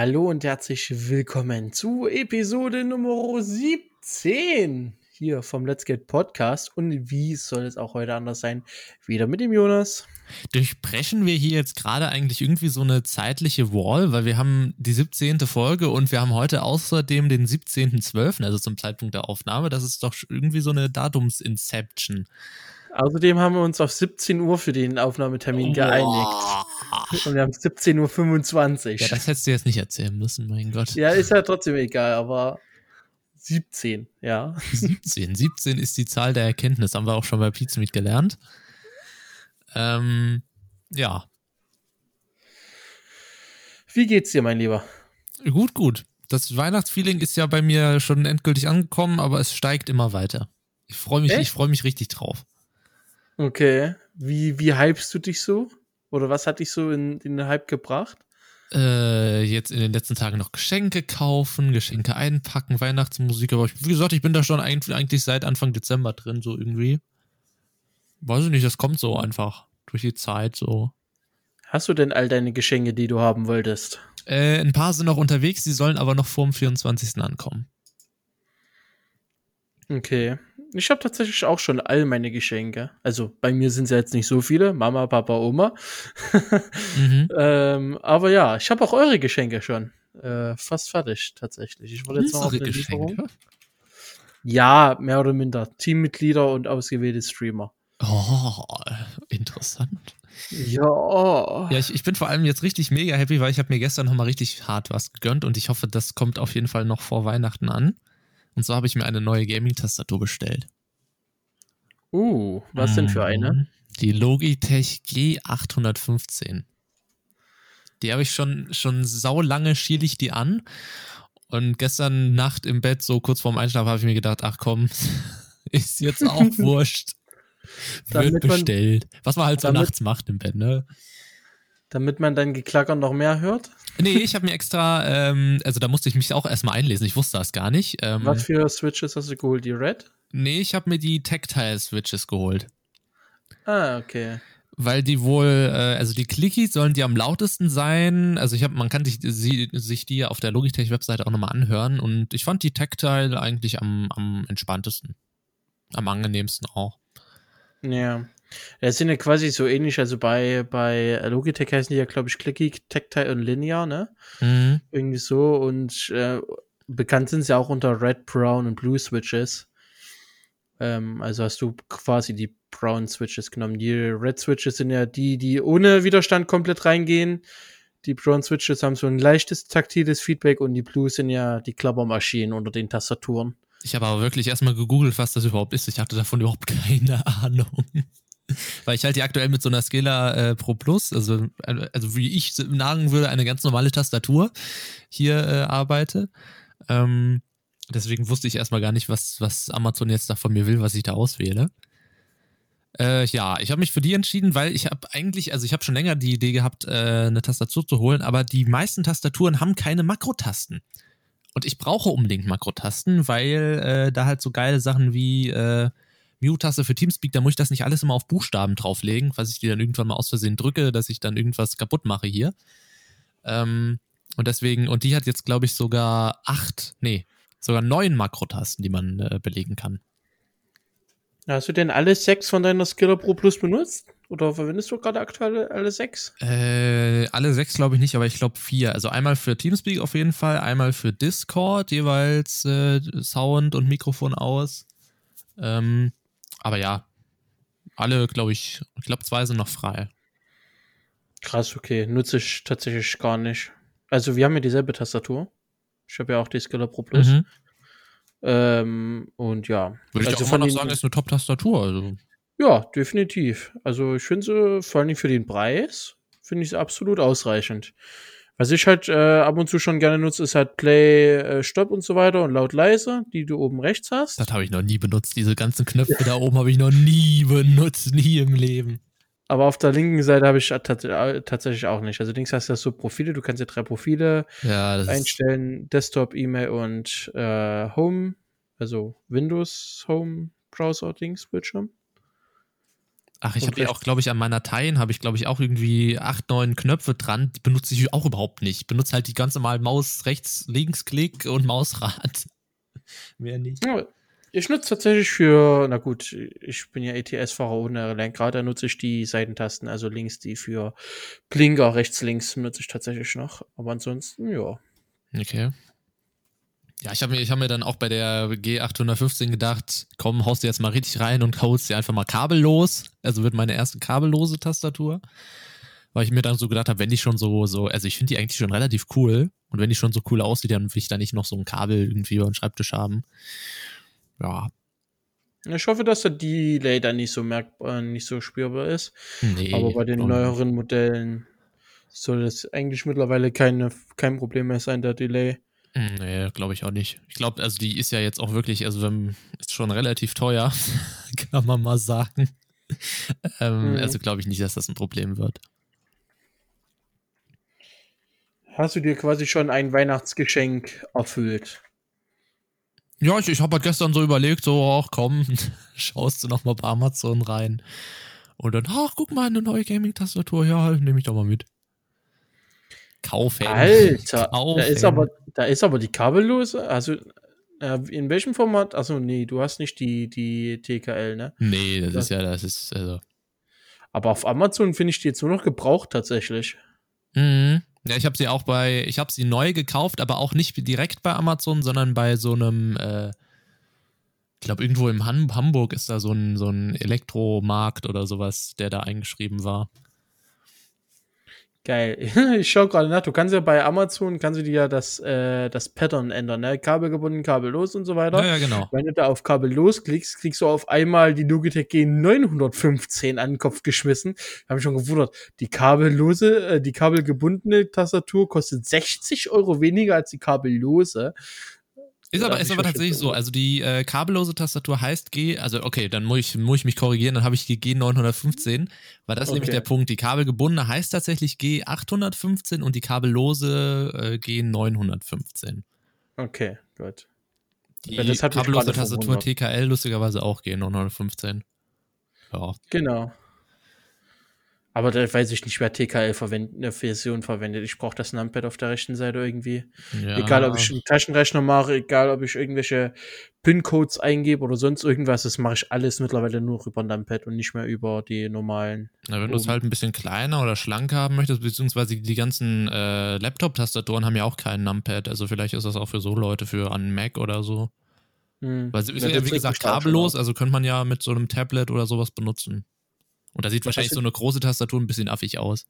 Hallo und herzlich willkommen zu Episode Nummer 17 hier vom Let's Get Podcast. Und wie soll es auch heute anders sein? Wieder mit dem Jonas. Durchbrechen wir hier jetzt gerade eigentlich irgendwie so eine zeitliche Wall, weil wir haben die 17. Folge und wir haben heute außerdem den 17.12., also zum Zeitpunkt der Aufnahme. Das ist doch irgendwie so eine Datumsinception. Außerdem haben wir uns auf 17 Uhr für den Aufnahmetermin geeinigt. Und wir haben 17.25 Uhr. Ja, das hättest du jetzt nicht erzählen müssen, mein Gott. Ja, ist ja trotzdem egal, aber 17, ja. 17. 17 ist die Zahl der Erkenntnis, haben wir auch schon bei Pizmeet gelernt. Ähm, ja. Wie geht's dir, mein Lieber? Gut, gut. Das Weihnachtsfeeling ist ja bei mir schon endgültig angekommen, aber es steigt immer weiter. Ich freue mich, ich freue mich richtig drauf. Okay. Wie, wie hypst du dich so? Oder was hat dich so in, in den Hype gebracht? Äh, jetzt in den letzten Tagen noch Geschenke kaufen, Geschenke einpacken, Weihnachtsmusik. Aber ich, wie gesagt, ich bin da schon eigentlich, eigentlich seit Anfang Dezember drin, so irgendwie. Weiß ich nicht, das kommt so einfach durch die Zeit so. Hast du denn all deine Geschenke, die du haben wolltest? Äh, ein paar sind noch unterwegs, die sollen aber noch vor dem 24. ankommen. Okay. Ich habe tatsächlich auch schon all meine Geschenke. Also bei mir sind es ja jetzt nicht so viele. Mama, Papa, Oma. mhm. ähm, aber ja, ich habe auch eure Geschenke schon. Äh, fast fertig, tatsächlich. Ich wollte jetzt noch eine Lieferung. Ja, mehr oder minder. Teammitglieder und ausgewählte Streamer. Oh, interessant. Ja. Ja, ich, ich bin vor allem jetzt richtig mega happy, weil ich habe mir gestern nochmal richtig hart was gegönnt und ich hoffe, das kommt auf jeden Fall noch vor Weihnachten an. Und so habe ich mir eine neue Gaming-Tastatur bestellt. Uh, was denn für eine? Mhm. Die Logitech G815. Die habe ich schon, schon sau lange schiele ich die an. Und gestern Nacht im Bett, so kurz vorm Einschlafen, habe ich mir gedacht, ach komm, ist jetzt auch wurscht. Wird bestellt. Was man halt so nachts macht im Bett, ne? Damit man dein Geklacker noch mehr hört? Nee, ich habe mir extra, ähm, also da musste ich mich auch erstmal einlesen, ich wusste das gar nicht. Ähm, Was für Switches hast du geholt? Die Red? Nee, ich habe mir die Tactile-Switches geholt. Ah, okay. Weil die wohl, äh, also die Clickies sollen die am lautesten sein. Also ich habe, man kann sich, sie, sich die auf der Logitech-Webseite auch nochmal anhören und ich fand die Tactile eigentlich am, am entspanntesten. Am angenehmsten auch. Ja. Das sind ja quasi so ähnlich, also bei, bei Logitech heißen die ja, glaube ich, Clicky, Tactile und Linear, ne? Mhm. Irgendwie so. Und äh, bekannt sind sie auch unter Red, Brown und Blue Switches. Ähm, also hast du quasi die Brown Switches genommen. Die Red Switches sind ja die, die ohne Widerstand komplett reingehen. Die Brown Switches haben so ein leichtes taktiles Feedback und die Blue sind ja die Klappermaschinen unter den Tastaturen. Ich habe aber wirklich erstmal gegoogelt, was das überhaupt ist. Ich hatte davon überhaupt keine Ahnung. Weil ich halt die aktuell mit so einer Scala äh, Pro Plus, also, also wie ich sagen würde, eine ganz normale Tastatur hier äh, arbeite. Ähm, deswegen wusste ich erstmal gar nicht, was, was Amazon jetzt da von mir will, was ich da auswähle. Äh, ja, ich habe mich für die entschieden, weil ich habe eigentlich, also ich habe schon länger die Idee gehabt, äh, eine Tastatur zu holen, aber die meisten Tastaturen haben keine Makrotasten. Und ich brauche unbedingt Makrotasten, weil äh, da halt so geile Sachen wie äh, Mute-Taste für Teamspeak, da muss ich das nicht alles immer auf Buchstaben drauflegen, was ich die dann irgendwann mal aus Versehen drücke, dass ich dann irgendwas kaputt mache hier. Ähm, und deswegen, und die hat jetzt, glaube ich, sogar acht, nee, sogar neun Makrotasten, die man äh, belegen kann. Hast du denn alle sechs von deiner Skiller Pro Plus benutzt? Oder verwendest du gerade aktuell alle sechs? Äh, alle sechs glaube ich nicht, aber ich glaube vier. Also einmal für Teamspeak auf jeden Fall, einmal für Discord jeweils äh, Sound und Mikrofon aus. Ähm, aber ja, alle, glaube ich, ich glaube, zwei sind noch frei. Krass, okay. Nutze ich tatsächlich gar nicht. Also, wir haben ja dieselbe Tastatur. Ich habe ja auch die Skiller Pro Plus. Mhm. Ähm, und ja. Würde also ich auch immer noch sagen, ist eine Top-Tastatur. Also. Ja, definitiv. Also, ich finde sie vor allem für den Preis, finde ich sie absolut ausreichend. Was ich halt äh, ab und zu schon gerne nutze, ist halt Play, äh, Stopp und so weiter und laut leise, die du oben rechts hast. Das habe ich noch nie benutzt. Diese ganzen Knöpfe da oben habe ich noch nie benutzt, nie im Leben. Aber auf der linken Seite habe ich tatsächlich auch nicht. Also links hast du so Profile, du kannst ja drei Profile ja, einstellen: Desktop, E-Mail und äh, Home, also Windows Home Browser Dings Bildschirm. Ach, ich habe ja auch, glaube ich, an meiner Teilen habe ich, glaube ich, auch irgendwie acht, neun Knöpfe dran. Die benutze ich auch überhaupt nicht. Ich benutze halt die ganz normalen Maus, rechts, links, Klick und Mausrad. Mehr nicht. Ja, ich nutze tatsächlich für, na gut, ich bin ja ETS-Fahrer ohne Lenkrad, da nutze ich die Seitentasten, also links die für Blinker, rechts, links nutze ich tatsächlich noch. Aber ansonsten, ja. Okay. Ja, ich habe mir, hab mir dann auch bei der G815 gedacht, komm, haust du jetzt mal richtig rein und haust dir einfach mal kabellos. Also wird meine erste kabellose Tastatur. Weil ich mir dann so gedacht habe, wenn die schon so, so, also ich finde die eigentlich schon relativ cool. Und wenn die schon so cool aussieht, dann will ich da nicht noch so ein Kabel irgendwie über den Schreibtisch haben. Ja. Ich hoffe, dass der Delay dann nicht so merkbar, nicht so spürbar ist. Nee, Aber bei den neueren Modellen soll das eigentlich mittlerweile keine, kein Problem mehr sein, der Delay. Hm, nee, glaube ich auch nicht. Ich glaube, also die ist ja jetzt auch wirklich, also wenn, ist schon relativ teuer, kann man mal sagen. ähm, mhm. Also glaube ich nicht, dass das ein Problem wird. Hast du dir quasi schon ein Weihnachtsgeschenk erfüllt? Ja, ich, ich habe halt gestern so überlegt, so, ach komm, schaust du noch mal bei Amazon rein. Und dann, ach, guck mal, eine neue Gaming-Tastatur, ja, nehme ich doch mal mit. Kaufen. Alter, Kaufen. Da, ist aber, da ist aber die kabellose, also äh, in welchem Format? Achso, nee, du hast nicht die, die TKL, ne? Nee, das, das ist ja, das ist, also. Aber auf Amazon finde ich die jetzt nur noch gebraucht tatsächlich. Mhm. Ja, ich habe sie auch bei, ich habe sie neu gekauft, aber auch nicht direkt bei Amazon, sondern bei so einem, äh, ich glaube, irgendwo im Han Hamburg ist da so ein, so ein Elektromarkt oder sowas, der da eingeschrieben war. Geil. Ich schaue gerade nach. Du kannst ja bei Amazon, kannst du dir ja das, äh, das Pattern ändern, ne? Kabel gebunden, kabellos und so weiter. Ja, ja, genau. Wenn du da auf kabellos klickst, kriegst du auf einmal die Logitech G915 an den Kopf geschmissen. Ich habe schon gewundert. Die kabellose, äh, die kabelgebundene Tastatur kostet 60 Euro weniger als die kabellose. Ist aber, ist aber tatsächlich so. Also die äh, kabellose Tastatur heißt G, also okay, dann muss ich, muss ich mich korrigieren, dann habe ich die G915, weil das okay. nämlich der Punkt. Die kabelgebundene heißt tatsächlich G815 und die kabellose äh, G915. Okay, gut. Die ja, kabellose Tastatur TKL lustigerweise auch G915. Ja. Genau. Aber da weiß ich nicht, wer TKL verwendet, eine Version verwendet. Ich brauche das Numpad auf der rechten Seite irgendwie. Ja. Egal, ob ich einen Taschenrechner mache, egal, ob ich irgendwelche PIN-Codes eingebe oder sonst irgendwas, das mache ich alles mittlerweile nur über Numpad und nicht mehr über die normalen. Na, wenn du es halt ein bisschen kleiner oder schlank haben möchtest, beziehungsweise die ganzen äh, Laptop-Tastaturen haben ja auch keinen Numpad. Also vielleicht ist das auch für so Leute, für einen Mac oder so. Hm. Weil es ist ja, wie gesagt, kabellos, also könnte man ja mit so einem Tablet oder sowas benutzen. Und da sieht wahrscheinlich so eine große Tastatur ein bisschen affig aus.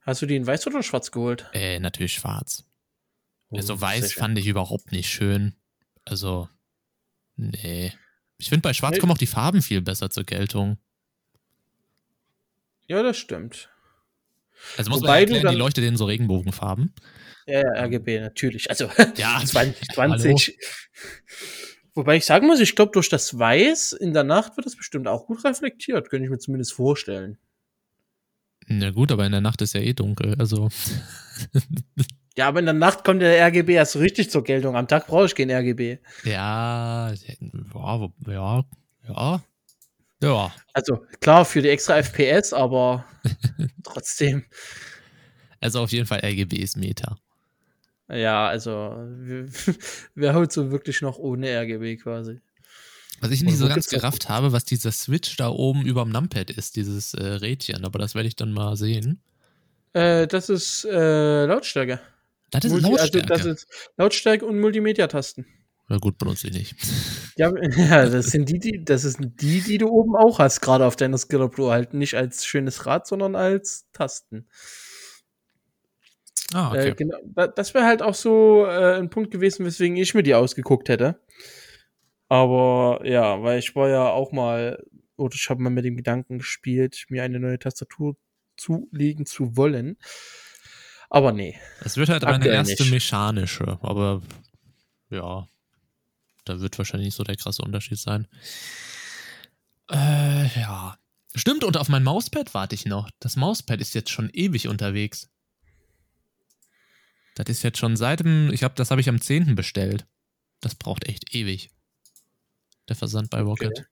Hast du die in weiß oder schwarz geholt? Äh, natürlich schwarz. Oh, also weiß fand ich überhaupt nicht schön. Also, nee. Ich finde, bei schwarz nee. kommen auch die Farben viel besser zur Geltung. Ja, das stimmt. Also muss Wobei man erklären, die leuchtet in so Regenbogenfarben. Ja, ja, RGB, natürlich. Also ja, 2020. Wobei ich sagen muss, ich glaube, durch das Weiß in der Nacht wird das bestimmt auch gut reflektiert, könnte ich mir zumindest vorstellen. Na gut, aber in der Nacht ist ja eh dunkel, also. ja, aber in der Nacht kommt der RGB erst richtig zur Geltung. Am Tag brauche ich kein RGB. Ja, ja, ja, ja. Ja. Also klar, für die extra FPS, aber trotzdem. Also auf jeden Fall RGB ist Meta. Ja, also wer holt so wirklich noch ohne RGB quasi? Was ich nicht so ganz gerafft habe, was dieser Switch da oben über dem Numpad ist, dieses äh, Rädchen, aber das werde ich dann mal sehen. Äh, das ist äh, Lautstärke. Das ist Multi Lautstärke. Also das ist Lautstärke und Multimedia-Tasten. Na gut, benutze ich nicht. Ja, ja, das sind die, die, das sind die, die du oben auch hast, gerade auf deiner Skiller Pro. Halt nicht als schönes Rad, sondern als Tasten. Ah, okay. Äh, genau, das wäre halt auch so äh, ein Punkt gewesen, weswegen ich mir die ausgeguckt hätte. Aber ja, weil ich war ja auch mal, oder ich habe mal mit dem Gedanken gespielt, mir eine neue Tastatur zulegen zu wollen. Aber nee. Es wird halt eine erste nicht. mechanische, aber ja, da wird wahrscheinlich nicht so der krasse Unterschied sein. Äh, ja. Stimmt, und auf mein Mauspad warte ich noch. Das Mauspad ist jetzt schon ewig unterwegs. Das ist jetzt schon seit dem, ich habe, das habe ich am 10. bestellt. Das braucht echt ewig. Der Versand bei Rocket. Okay.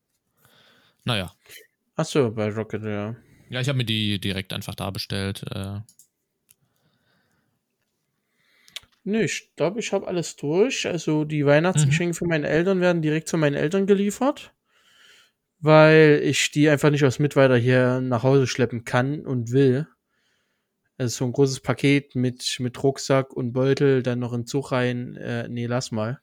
Naja. Achso, bei Rocket, ja. Ja, ich habe mir die direkt einfach da bestellt. Äh. Nee, ich glaube, ich habe alles durch. Also die Weihnachtsgeschenke mhm. für meine Eltern werden direkt zu meinen Eltern geliefert, weil ich die einfach nicht aus Mittweiter hier nach Hause schleppen kann und will. Also so ein großes Paket mit, mit Rucksack und Beutel, dann noch in Zug rein. Äh, nee, lass mal.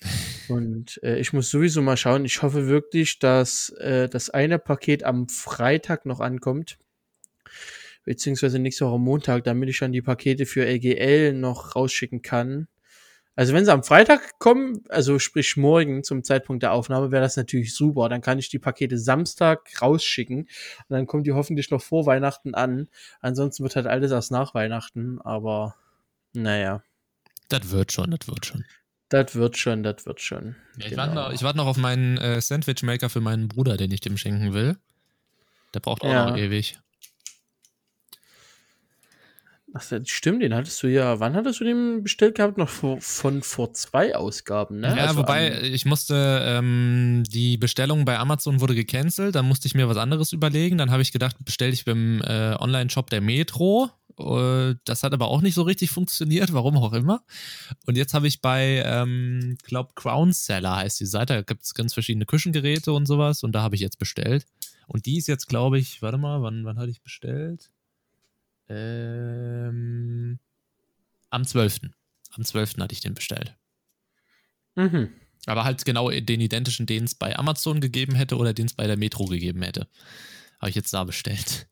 Und äh, ich muss sowieso mal schauen. Ich hoffe wirklich, dass äh, das eine Paket am Freitag noch ankommt beziehungsweise nächste Woche Montag, damit ich dann die Pakete für LGL noch rausschicken kann. Also wenn sie am Freitag kommen, also sprich morgen zum Zeitpunkt der Aufnahme, wäre das natürlich super. Dann kann ich die Pakete Samstag rausschicken und dann kommen die hoffentlich noch vor Weihnachten an. Ansonsten wird halt alles erst nach Weihnachten, aber naja. Das wird schon, das wird schon. Das wird schon, das wird schon. Ja, ich, genau. warte noch, ich warte noch auf meinen äh, Sandwich-Maker für meinen Bruder, den ich dem schenken will. Der braucht auch ja. noch ewig. Ach, das stimmt, den hattest du ja, wann hattest du den bestellt gehabt? Noch vor, von vor zwei Ausgaben, ne? Ja, also wobei ich musste, ähm, die Bestellung bei Amazon wurde gecancelt, dann musste ich mir was anderes überlegen. Dann habe ich gedacht, bestelle ich beim äh, Online-Shop der Metro. Uh, das hat aber auch nicht so richtig funktioniert, warum auch immer. Und jetzt habe ich bei, ähm, glaube Crown Seller heißt die Seite, da gibt es ganz verschiedene Küchengeräte und sowas und da habe ich jetzt bestellt. Und die ist jetzt, glaube ich, warte mal, wann, wann hatte ich bestellt? Ähm, am 12. Am 12. hatte ich den bestellt. Mhm. Aber halt genau den identischen, den es bei Amazon gegeben hätte oder den es bei der Metro gegeben hätte. Habe ich jetzt da bestellt.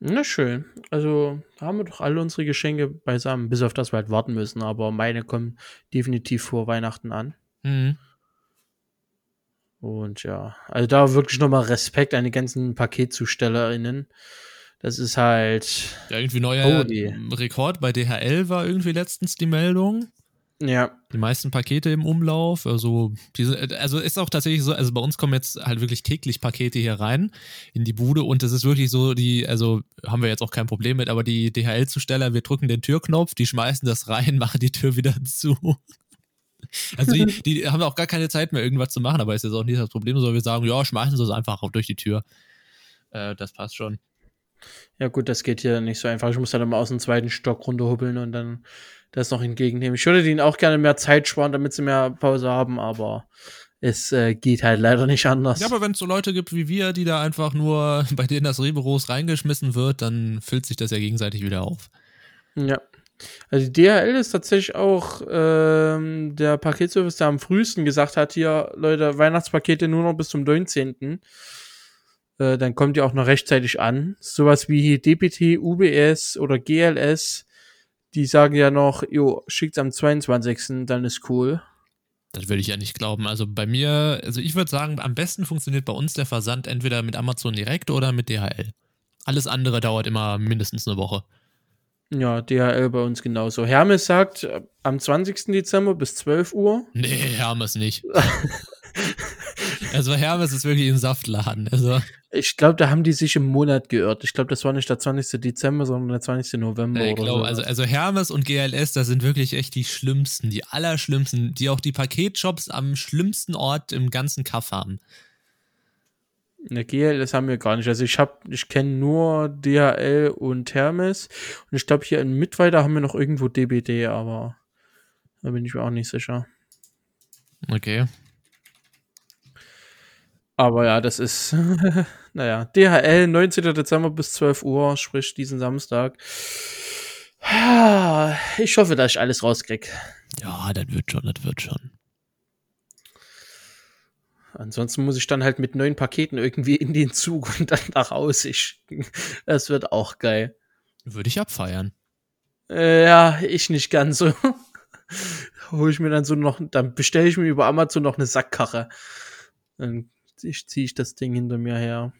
Na schön. Also haben wir doch alle unsere Geschenke beisammen, bis auf das wir halt warten müssen. Aber meine kommen definitiv vor Weihnachten an. Mhm. Und ja, also da wirklich nochmal Respekt an die ganzen PaketzustellerInnen. Das ist halt. Ja, irgendwie neuer oh, Rekord bei DHL war irgendwie letztens die Meldung. Ja. Die meisten Pakete im Umlauf. Also, diese, also ist auch tatsächlich so, also bei uns kommen jetzt halt wirklich täglich Pakete hier rein in die Bude und das ist wirklich so, die, also haben wir jetzt auch kein Problem mit, aber die DHL-Zusteller, wir drücken den Türknopf, die schmeißen das rein, machen die Tür wieder zu. Also die, die haben auch gar keine Zeit mehr, irgendwas zu machen, aber ist jetzt auch nicht das Problem, sondern wir sagen, ja, schmeißen Sie es einfach durch die Tür. Äh, das passt schon. Ja, gut, das geht hier nicht so einfach. Ich muss dann immer aus dem zweiten Stock runterhubbeln und dann das noch entgegennehmen. Ich würde ihnen auch gerne mehr Zeit sparen, damit sie mehr Pause haben, aber es äh, geht halt leider nicht anders. Ja, aber wenn es so Leute gibt wie wir, die da einfach nur, bei denen das Riberos reingeschmissen wird, dann füllt sich das ja gegenseitig wieder auf. Ja. Also DHL ist tatsächlich auch ähm, der Paketservice, der am frühesten gesagt hat, hier, Leute, Weihnachtspakete nur noch bis zum 19. Äh, dann kommt ihr auch noch rechtzeitig an. Sowas wie DPT, UBS oder GLS, die sagen ja noch, jo, schickt's am 22. dann ist cool. Das würde ich ja nicht glauben. Also bei mir, also ich würde sagen, am besten funktioniert bei uns der Versand entweder mit Amazon direkt oder mit DHL. Alles andere dauert immer mindestens eine Woche. Ja, DHL bei uns genauso. Hermes sagt äh, am 20. Dezember bis 12 Uhr. Nee, Hermes nicht. also Hermes ist wirklich ein Saftladen. Also. Ich glaube, da haben die sich im Monat geirrt. Ich glaube, das war nicht der 20. Dezember, sondern der 20. November. Ich glaube, so. also, also Hermes und GLS, das sind wirklich echt die schlimmsten, die allerschlimmsten, die auch die Paketshops am schlimmsten Ort im ganzen Kaff haben. Eine GLS haben wir gar nicht. Also ich habe, ich kenne nur DHL und Hermes. Und ich glaube, hier in Mittweiter haben wir noch irgendwo DBD, aber da bin ich mir auch nicht sicher. Okay. Aber ja, das ist, naja, DHL 19. Dezember bis 12 Uhr, sprich diesen Samstag. Ich hoffe, dass ich alles rauskrieg. Ja, das wird schon, das wird schon. Ansonsten muss ich dann halt mit neuen Paketen irgendwie in den Zug und dann nach Hause schicken. Das wird auch geil. Würde ich abfeiern. Äh, ja, ich nicht ganz so. Hol ich mir dann so noch, dann bestelle ich mir über Amazon noch eine Sackkarre. Dann ziehe ich das Ding hinter mir her.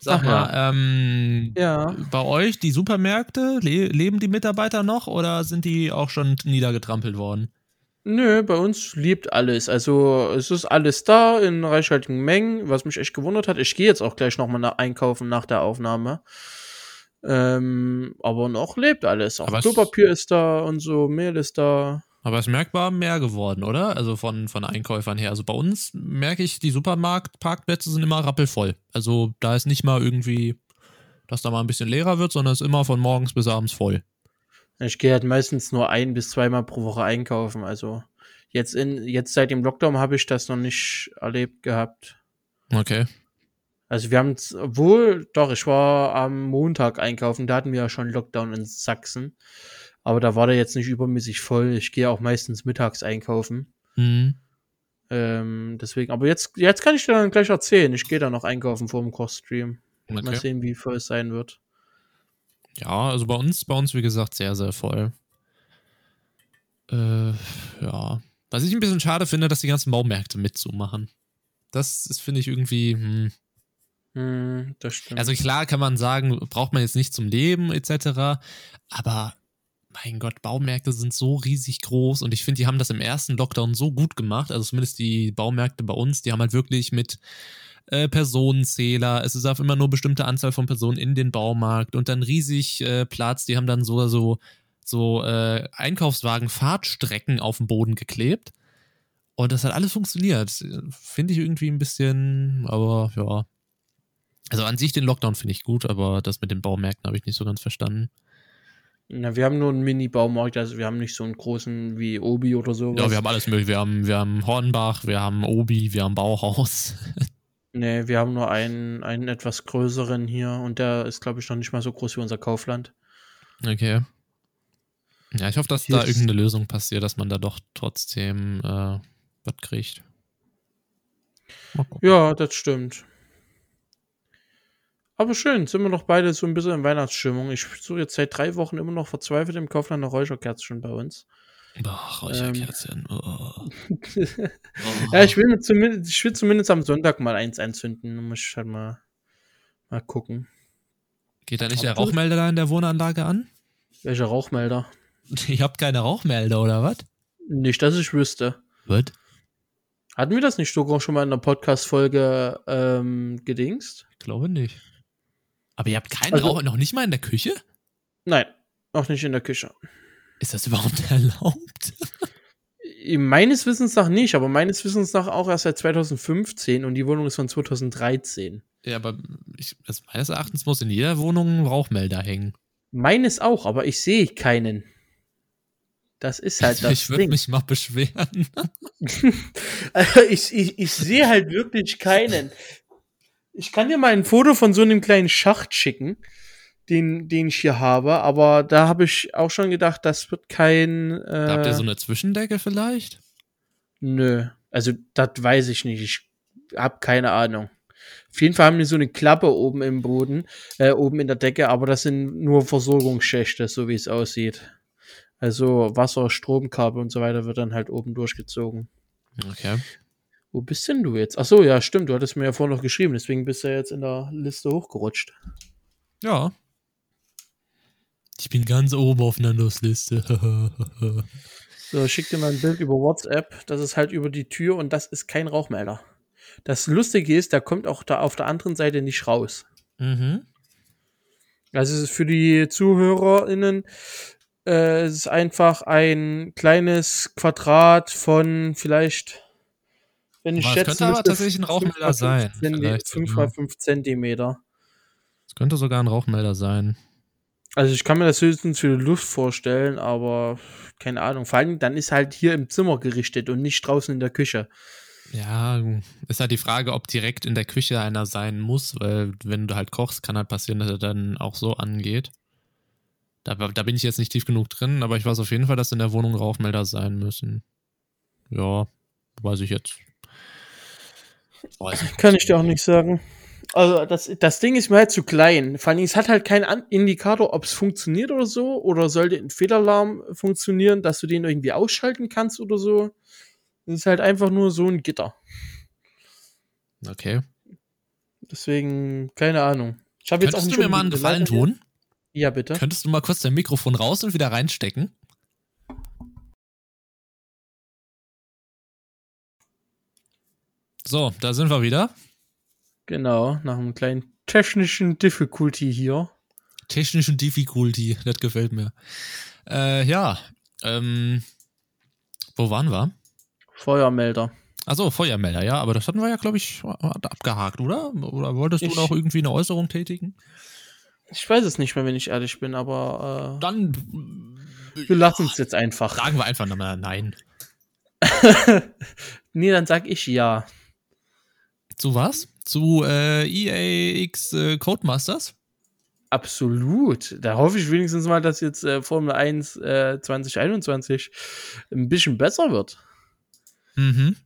Sag Ach, mal, ja. Ähm, ja. bei euch die Supermärkte, le leben die Mitarbeiter noch oder sind die auch schon niedergetrampelt worden? Nö, bei uns lebt alles. Also es ist alles da in reichhaltigen Mengen, was mich echt gewundert hat. Ich gehe jetzt auch gleich nochmal nach einkaufen nach der Aufnahme. Ähm, aber noch lebt alles. Auch Klopapier ist da und so, Mehl ist da. Aber es ist merkbar mehr geworden, oder? Also von, von Einkäufern her. Also bei uns merke ich, die Supermarktparkplätze sind immer rappelvoll. Also da ist nicht mal irgendwie, dass da mal ein bisschen leerer wird, sondern es ist immer von morgens bis abends voll. Ich gehe halt meistens nur ein bis zweimal pro Woche einkaufen. Also jetzt in, jetzt seit dem Lockdown habe ich das noch nicht erlebt gehabt. Okay. Also wir haben wohl, doch, ich war am Montag einkaufen, da hatten wir ja schon Lockdown in Sachsen. Aber da war der jetzt nicht übermäßig voll. Ich gehe auch meistens mittags einkaufen. Mhm. Ähm, deswegen, aber jetzt, jetzt kann ich dir dann gleich erzählen. Ich gehe da noch einkaufen vor dem Cross-Stream. Okay. Mal sehen, wie voll es sein wird. Ja, also bei uns, bei uns, wie gesagt, sehr, sehr voll. Äh, ja. Was ich ein bisschen schade finde, dass die ganzen Baumärkte mitzumachen. Das ist, finde ich, irgendwie, hm. Hm, das stimmt. Also klar kann man sagen, braucht man jetzt nicht zum Leben, etc. Aber mein Gott, Baumärkte sind so riesig groß und ich finde, die haben das im ersten Lockdown so gut gemacht. Also zumindest die Baumärkte bei uns, die haben halt wirklich mit äh, Personenzähler, es ist auf immer nur bestimmte Anzahl von Personen in den Baumarkt und dann riesig äh, Platz. Die haben dann so, so, so äh, Einkaufswagen-Fahrtstrecken auf dem Boden geklebt. Und das hat alles funktioniert. Finde ich irgendwie ein bisschen, aber ja. Also an sich den Lockdown finde ich gut, aber das mit den Baumärkten habe ich nicht so ganz verstanden. Na, wir haben nur einen Mini-Baumarkt, also wir haben nicht so einen großen wie Obi oder so. Ja, wir haben alles möglich. Wir haben, wir haben Hornbach, wir haben Obi, wir haben Bauhaus. nee, wir haben nur einen, einen etwas größeren hier und der ist, glaube ich, noch nicht mal so groß wie unser Kaufland. Okay. Ja, ich hoffe, dass hier da irgendeine Lösung passiert, dass man da doch trotzdem äh, was kriegt. Ja, das stimmt. Aber schön, sind wir noch beide so ein bisschen in Weihnachtsstimmung. Ich suche jetzt seit drei Wochen immer noch verzweifelt im Kaufland nach Räucherkerzchen bei uns. Boah, Räucherkerzchen. Ähm. Oh. oh. ja, ich will, zumindest, ich will zumindest am Sonntag mal eins anzünden. Muss ich halt mal, mal gucken. Geht da nicht Aber der Rauchmelder da in der Wohnanlage an? Welcher Rauchmelder? Ihr habt keine Rauchmelder, oder was? Nicht, dass ich wüsste. Was? Hatten wir das nicht sogar schon mal in der Podcast-Folge ähm, gedingst? Ich glaube nicht. Aber ihr habt keinen also, Rauch, noch nicht mal in der Küche? Nein, noch nicht in der Küche. Ist das überhaupt erlaubt? meines Wissens nach nicht, aber meines Wissens nach auch erst seit 2015 und die Wohnung ist von 2013. Ja, aber ich, also meines Erachtens muss in jeder Wohnung ein Rauchmelder hängen. Meines auch, aber ich sehe keinen. Das ist halt das Ich würde mich mal beschweren. also ich, ich, ich sehe halt wirklich keinen. Ich kann dir mal ein Foto von so einem kleinen Schacht schicken, den, den ich hier habe, aber da habe ich auch schon gedacht, das wird kein. Äh, Habt ihr so eine Zwischendecke vielleicht? Nö. Also, das weiß ich nicht. Ich habe keine Ahnung. Auf jeden Fall haben die so eine Klappe oben im Boden, äh, oben in der Decke, aber das sind nur Versorgungsschächte, so wie es aussieht. Also Wasser, Stromkabel und so weiter wird dann halt oben durchgezogen. Okay. Wo bist denn du jetzt? Ach so, ja, stimmt. Du hattest mir ja vorhin noch geschrieben, deswegen bist du ja jetzt in der Liste hochgerutscht. Ja. Ich bin ganz oben auf Nandos Liste. so, schick dir mal ein Bild über WhatsApp. Das ist halt über die Tür und das ist kein Rauchmelder. Das Lustige ist, der kommt auch da auf der anderen Seite nicht raus. Mhm. Also es ist für die ZuhörerInnen, äh, es ist einfach ein kleines Quadrat von vielleicht wenn ich aber schätze, könnte aber tatsächlich ein Rauchmelder sein. 5 mal 5 Zentimeter. Es könnte sogar ein Rauchmelder sein. Also ich kann mir das höchstens für die Luft vorstellen, aber keine Ahnung. Vor allem dann ist halt hier im Zimmer gerichtet und nicht draußen in der Küche. Ja, ist halt die Frage, ob direkt in der Küche einer sein muss, weil wenn du halt kochst, kann halt passieren, dass er dann auch so angeht. Da, da bin ich jetzt nicht tief genug drin, aber ich weiß auf jeden Fall, dass in der Wohnung Rauchmelder sein müssen. Ja, weiß ich jetzt kann ich dir auch nicht sagen. Also das, das Ding ist mir halt zu klein. Vor allem, es hat halt keinen Indikator, ob es funktioniert oder so. Oder sollte ein Fehlalarm funktionieren, dass du den irgendwie ausschalten kannst oder so. Das ist halt einfach nur so ein Gitter. Okay. Deswegen, keine Ahnung. Ich habe jetzt auch nicht du mir mal einen Gefallen tun? Ja, bitte. Könntest du mal kurz dein Mikrofon raus und wieder reinstecken? So, da sind wir wieder. Genau, nach einem kleinen technischen Difficulty hier. Technischen Difficulty, das gefällt mir. Äh, ja, ähm, Wo waren wir? Feuermelder. Achso, Feuermelder, ja, aber das hatten wir ja, glaube ich, abgehakt, oder? Oder wolltest du ich, noch irgendwie eine Äußerung tätigen? Ich weiß es nicht mehr, wenn ich ehrlich bin, aber. Äh, Dann. Wir lassen es jetzt einfach. Sagen wir einfach nochmal nein. nee, dann sag ich ja. Zu was? Zu äh, EAX äh, Codemasters? Absolut. Da hoffe ich wenigstens mal, dass jetzt äh, Formel 1 äh, 2021 ein bisschen besser wird. Mhm.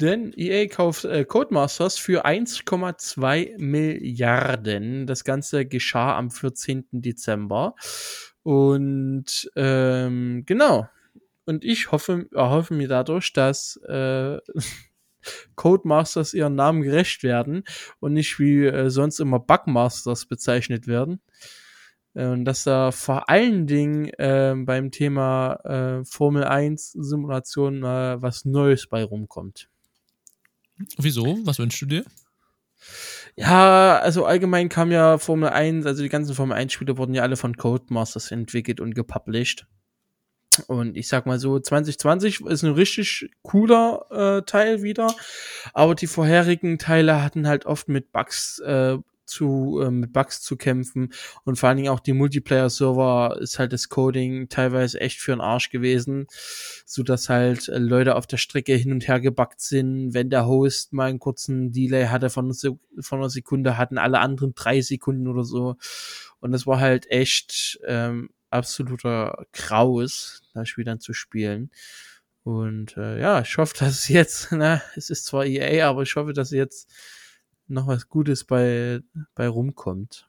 Denn EA kauft äh, Codemasters für 1,2 Milliarden. Das Ganze geschah am 14. Dezember. Und ähm, genau. Und ich hoffe, erhoffe mir dadurch, dass äh, Codemasters ihren Namen gerecht werden und nicht wie äh, sonst immer Bugmasters bezeichnet werden. Und dass da vor allen Dingen äh, beim Thema äh, Formel 1 Simulation mal was Neues bei rumkommt. Wieso? Was wünschst du dir? Ja, also allgemein kam ja Formel 1, also die ganzen Formel 1 Spiele wurden ja alle von Codemasters entwickelt und gepublished. Und ich sag mal so, 2020 ist ein richtig cooler äh, Teil wieder, aber die vorherigen Teile hatten halt oft mit Bugs äh, zu äh, mit Bugs zu kämpfen und vor allen Dingen auch die Multiplayer-Server ist halt das Coding teilweise echt für den Arsch gewesen, so dass halt äh, Leute auf der Strecke hin und her gebackt sind. Wenn der Host mal einen kurzen Delay hatte von, von einer Sekunde, hatten alle anderen drei Sekunden oder so. Und das war halt echt ähm, absoluter Graus, das Spiel dann zu spielen. Und äh, ja, ich hoffe, dass jetzt, na, es ist zwar EA, aber ich hoffe, dass jetzt noch was Gutes bei, bei rumkommt.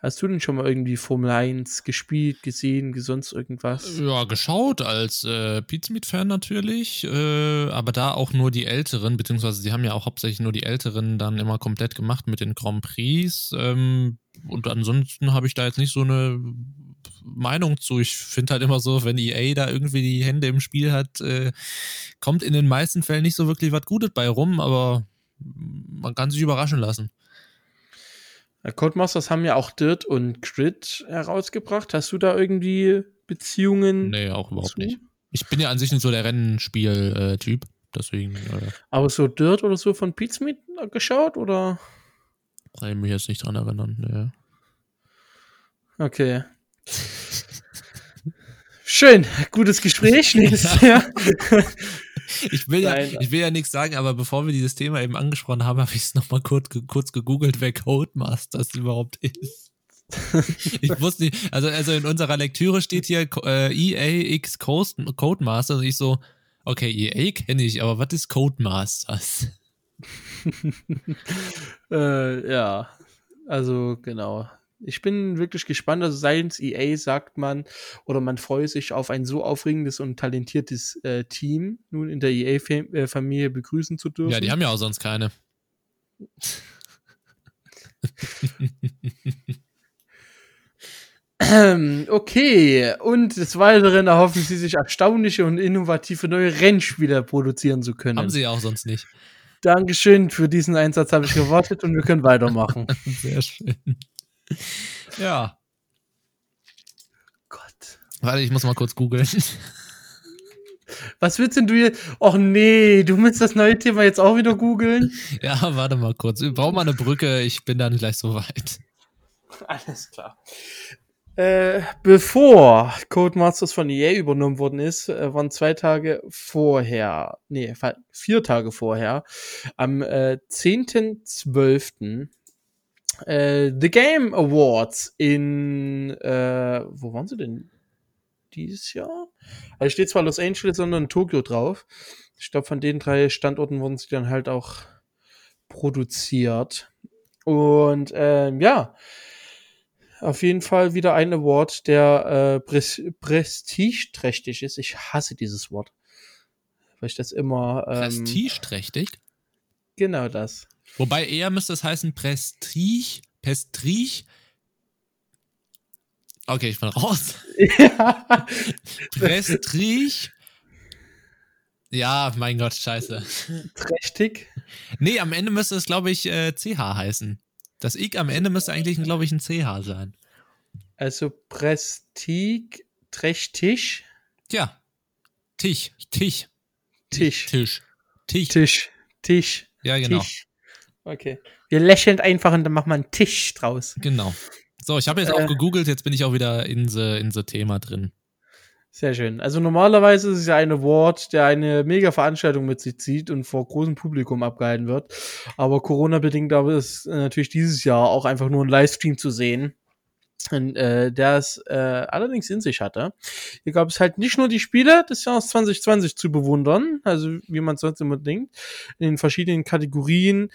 Hast du denn schon mal irgendwie Formel 1 gespielt, gesehen, sonst irgendwas? Ja, geschaut als äh, Pizmeet-Fan natürlich, äh, aber da auch nur die Älteren, beziehungsweise sie haben ja auch hauptsächlich nur die Älteren dann immer komplett gemacht mit den Grand Prix. Ähm, und ansonsten habe ich da jetzt nicht so eine Meinung zu. Ich finde halt immer so, wenn EA da irgendwie die Hände im Spiel hat, äh, kommt in den meisten Fällen nicht so wirklich was Gutes bei rum, aber man kann sich überraschen lassen. Codemasters haben ja auch Dirt und Grid herausgebracht. Hast du da irgendwie Beziehungen? Nee, auch überhaupt zu? nicht. Ich bin ja an sich nicht so der Rennspiel-Typ, deswegen. Äh, Aber so Dirt oder so von Pizmeet geschaut oder? Kann ich mich jetzt nicht dran erinnern, ne. Okay. Schön, gutes Gespräch. ja. Ich will, ja, ich will ja nichts sagen, aber bevor wir dieses Thema eben angesprochen haben, habe ich es nochmal kurz, kurz gegoogelt, wer Codemasters überhaupt ist. ich wusste nicht, also, also in unserer Lektüre steht hier äh, EAX Codemasters und ich so, okay, EA kenne ich, aber was ist Codemasters? äh, ja, also genau ich bin wirklich gespannt. Also seitens EA sagt man, oder man freut sich auf ein so aufregendes und talentiertes äh, Team nun in der EA-Familie äh, begrüßen zu dürfen. Ja, die haben ja auch sonst keine. okay, und des Weiteren erhoffen sie sich erstaunliche und innovative neue Rennspiele produzieren zu können. Haben sie ja auch sonst nicht. Dankeschön, für diesen Einsatz habe ich gewartet und wir können weitermachen. Sehr schön. Ja. Gott. Warte, ich muss mal kurz googeln. Was willst denn du hier? Och nee, du willst das neue Thema jetzt auch wieder googeln? Ja, warte mal kurz. Wir brauchen mal eine Brücke, ich bin dann gleich so weit. Alles klar. Äh, bevor Codemasters von EA übernommen worden ist, äh, waren zwei Tage vorher, nee, vier Tage vorher, am äh, 10.12 äh, The Game Awards in, äh, wo waren sie denn dieses Jahr? Also steht zwar Los Angeles, sondern Tokio drauf. Ich glaube, von den drei Standorten wurden sie dann halt auch produziert. Und ähm, ja, auf jeden Fall wieder ein Award, der äh, pres prestigeträchtig ist. Ich hasse dieses Wort. Weil ich das immer. Ähm, prestigeträchtig? Genau das. Wobei eher müsste es heißen Prestige, Pestrich. Okay, ich bin raus. Ja. Prestrich. Ja, mein Gott, scheiße. Trächtig? Nee, am Ende müsste es, glaube ich, äh, CH heißen. Das Ich am Ende müsste eigentlich, glaube ich, ein CH sein. Also Prestig, trächtig. Ja. Tisch. Tisch. Tisch. Tisch. Tisch. Tisch. Tisch. Ja, genau. Tisch. Okay. Wir lächeln einfach und dann machen wir einen Tisch draus. Genau. So, ich habe jetzt äh, auch gegoogelt, jetzt bin ich auch wieder in the, in the Thema drin. Sehr schön. Also normalerweise ist es ja ein Award, der eine mega Veranstaltung mit sich zieht und vor großem Publikum abgehalten wird. Aber Corona-bedingt ist natürlich dieses Jahr auch einfach nur ein Livestream zu sehen. Und, äh, der es äh, allerdings in sich hatte. Hier gab es halt nicht nur die Spiele des Jahres 2020 zu bewundern, also wie man sonst immer denkt, in den verschiedenen Kategorien,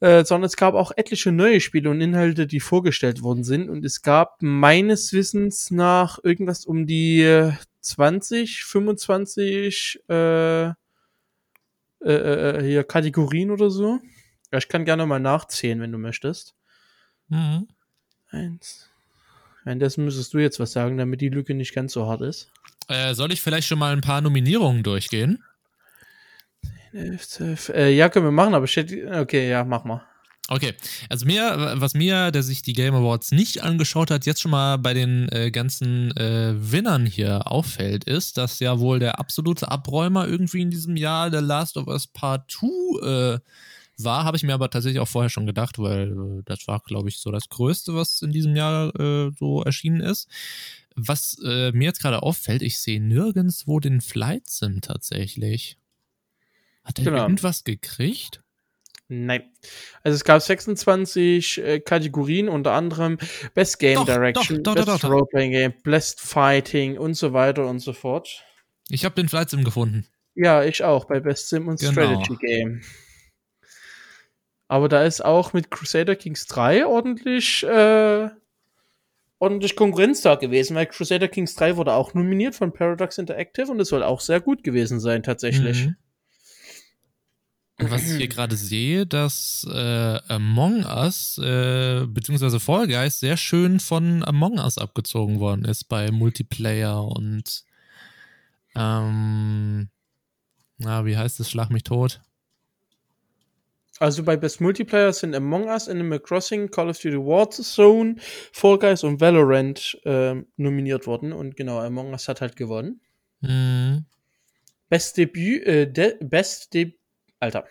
äh, sondern es gab auch etliche neue Spiele und Inhalte, die vorgestellt worden sind. Und es gab meines Wissens nach irgendwas um die 20, 25 äh, äh, äh, hier Kategorien oder so. Ja, ich kann gerne mal nachzählen, wenn du möchtest. Mhm. Eins. Währenddessen müsstest du jetzt was sagen, damit die Lücke nicht ganz so hart ist. Äh, soll ich vielleicht schon mal ein paar Nominierungen durchgehen? 11, 12. Äh, ja, können wir machen, aber steht. Okay, ja, mach mal. Okay, also mir, was mir, der sich die Game Awards nicht angeschaut hat, jetzt schon mal bei den äh, ganzen äh, Winnern hier auffällt, ist, dass ja wohl der absolute Abräumer irgendwie in diesem Jahr der Last of Us Part 2 äh, war, habe ich mir aber tatsächlich auch vorher schon gedacht, weil äh, das war, glaube ich, so das Größte, was in diesem Jahr äh, so erschienen ist. Was äh, mir jetzt gerade auffällt, ich sehe nirgendwo den Flight Sim tatsächlich. Hat er genau. irgendwas gekriegt? Nein. Also es gab 26 äh, Kategorien, unter anderem Best Game doch, Direction, doch, doch, Best Roleplaying Game, Best Fighting und so weiter und so fort. Ich habe den Flight Sim gefunden. Ja, ich auch, bei Best Sim und genau. Strategy Game. Aber da ist auch mit Crusader Kings 3 ordentlich, äh, ordentlich Konkurrenz da gewesen, weil Crusader Kings 3 wurde auch nominiert von Paradox Interactive und es soll auch sehr gut gewesen sein, tatsächlich. Mhm. Und was ich hier gerade sehe, dass äh, Among Us, äh, beziehungsweise Fall Guys, sehr schön von Among Us abgezogen worden ist bei Multiplayer und ähm, na, wie heißt es? Schlag mich tot. Also bei Best Multiplayer sind Among Us, Animal Crossing, Call of Duty Warzone, Fall Guys und Valorant äh, nominiert worden. Und genau, Among Us hat halt gewonnen. Mhm. Best Debüt, äh, de Best Debüt Alter.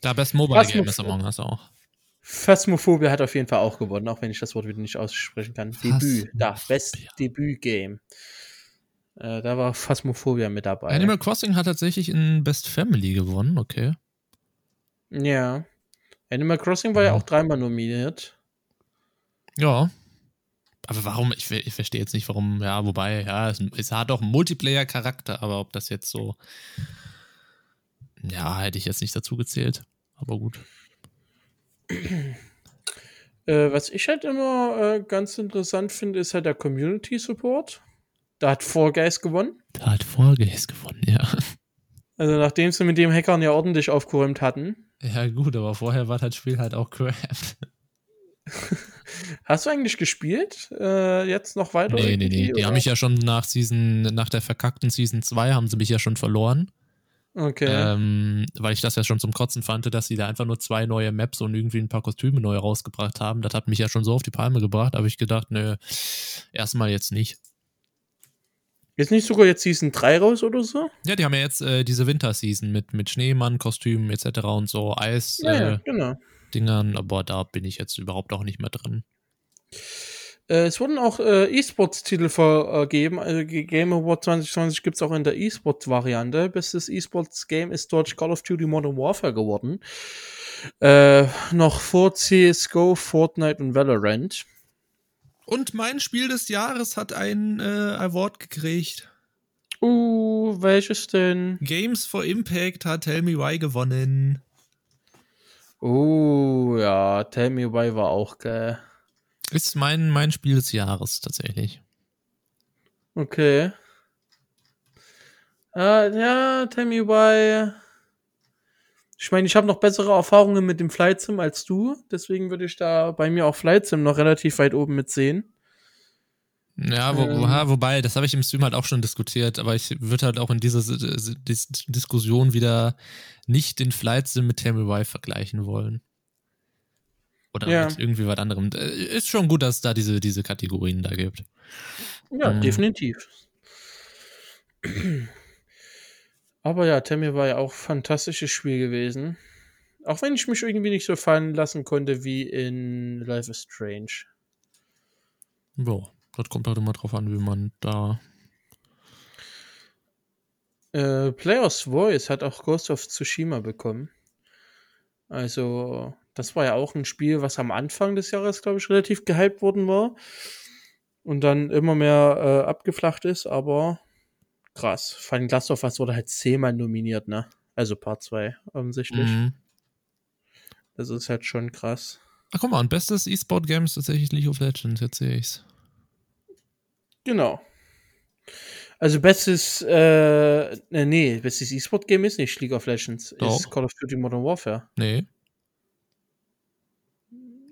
Da Best Mobile Game ist Among Us auch. Phasmophobia hat auf jeden Fall auch gewonnen, auch wenn ich das Wort wieder nicht aussprechen kann. Debüt, da, Best Debüt Game. Äh, da war Phasmophobia mit dabei. Animal Crossing hat tatsächlich in Best Family gewonnen, okay. Ja. Animal Crossing war ja, ja auch dreimal nominiert. Ja. Aber warum, ich, ich verstehe jetzt nicht, warum, ja, wobei, ja, es, es hat auch einen Multiplayer-Charakter, aber ob das jetzt so ja, hätte ich jetzt nicht dazu gezählt, aber gut. Äh, was ich halt immer äh, ganz interessant finde, ist halt der Community Support. Da hat Fall Guys gewonnen. Da hat Fall Guys gewonnen, ja. Also nachdem sie mit dem Hackern ja ordentlich aufgeräumt hatten. Ja gut, aber vorher war das Spiel halt auch crap. Hast du eigentlich gespielt? Äh, jetzt noch weiter? Nee, nee, nee. Die oder? haben mich ja schon nach Season, nach der verkackten Season 2 haben sie mich ja schon verloren. Okay. Ähm, weil ich das ja schon zum Kotzen fand, dass sie da einfach nur zwei neue Maps und irgendwie ein paar Kostüme neu rausgebracht haben. Das hat mich ja schon so auf die Palme gebracht, habe ich gedacht, nö, erstmal jetzt nicht. Ist nicht sogar jetzt Season 3 raus oder so? Ja, die haben ja jetzt äh, diese Winterseason mit, mit Schneemann, Kostümen etc. und so, Eis. Ja, äh, genau. Dingern, aber da bin ich jetzt überhaupt auch nicht mehr drin. Äh, es wurden auch äh, E-Sports-Titel vergeben. Also Game Award 2020 gibt es auch in der E-Sports-Variante. Bestes E-Sports-Game ist dort Call of Duty Modern Warfare geworden. Äh, noch vor CSGO, Fortnite und Valorant. Und mein Spiel des Jahres hat ein äh, Award gekriegt. Uh, welches denn? Games for Impact hat Tell Me Why gewonnen. Oh, ja, Tell Me Why war auch geil. Ist mein, mein Spiel des Jahres tatsächlich. Okay. Uh, ja, tell me why. Ich meine, ich habe noch bessere Erfahrungen mit dem Flight Sim als du, deswegen würde ich da bei mir auch Flight Sim noch relativ weit oben mit sehen. Ja, wo, ähm. wobei, das habe ich im Stream halt auch schon diskutiert, aber ich würde halt auch in dieser Dis Diskussion wieder nicht den Flight Sim mit Tell Me Why vergleichen wollen. Oder ja. mit irgendwie was anderem. Äh, ist schon gut, dass es da diese, diese Kategorien da gibt. Ja, mhm. definitiv. Aber ja, Tammy war ja auch ein fantastisches Spiel gewesen. Auch wenn ich mich irgendwie nicht so fallen lassen konnte wie in Life is Strange. Ja, das kommt halt immer drauf an, wie man da. Äh, Players Voice hat auch Ghost of Tsushima bekommen. Also, das war ja auch ein Spiel, was am Anfang des Jahres, glaube ich, relativ gehypt worden war. Und dann immer mehr äh, abgeflacht ist, aber krass. Vor allem Last of Us wurde halt zehnmal nominiert, ne? Also Part 2, offensichtlich. Mhm. Das ist halt schon krass. Ach, guck mal, und bestes E-Sport-Game ist tatsächlich League of Legends, jetzt sehe ich's. Genau. Also bestes, äh, nee, bestes E-Sport-Game ist nicht League of Legends, Doch. ist Call of Duty Modern Warfare. Nee.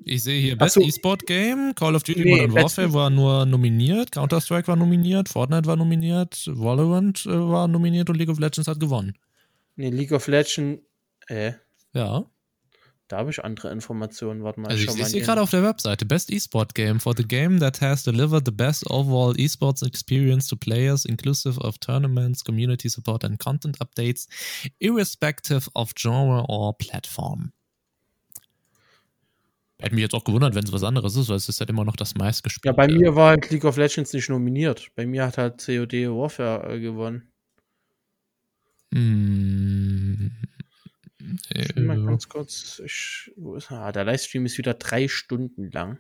Ich sehe hier Best so. E-Sport Game, Call of Duty nee, Modern Warfare war nur nominiert, Counter-Strike war nominiert, Fortnite war nominiert, Valorant äh, war nominiert und League of Legends hat gewonnen. Nee, League of Legends, äh. Ja. Da habe ich andere Informationen. Warte mal. Also ich sehe gerade auf der Webseite. Best Esport Game for the game that has delivered the best overall esports experience to players, inclusive of tournaments, community support and content updates, irrespective of genre or platform. Hätte mich jetzt auch gewundert, wenn es was anderes ist, weil es ist halt immer noch das meistgespielte. Ja, bei mir war halt League of Legends nicht nominiert. Bei mir hat halt COD Warfare äh, gewonnen. Mm, ich will mal ganz kurz. Ich, wo ist er? Ah, der Livestream ist wieder drei Stunden lang.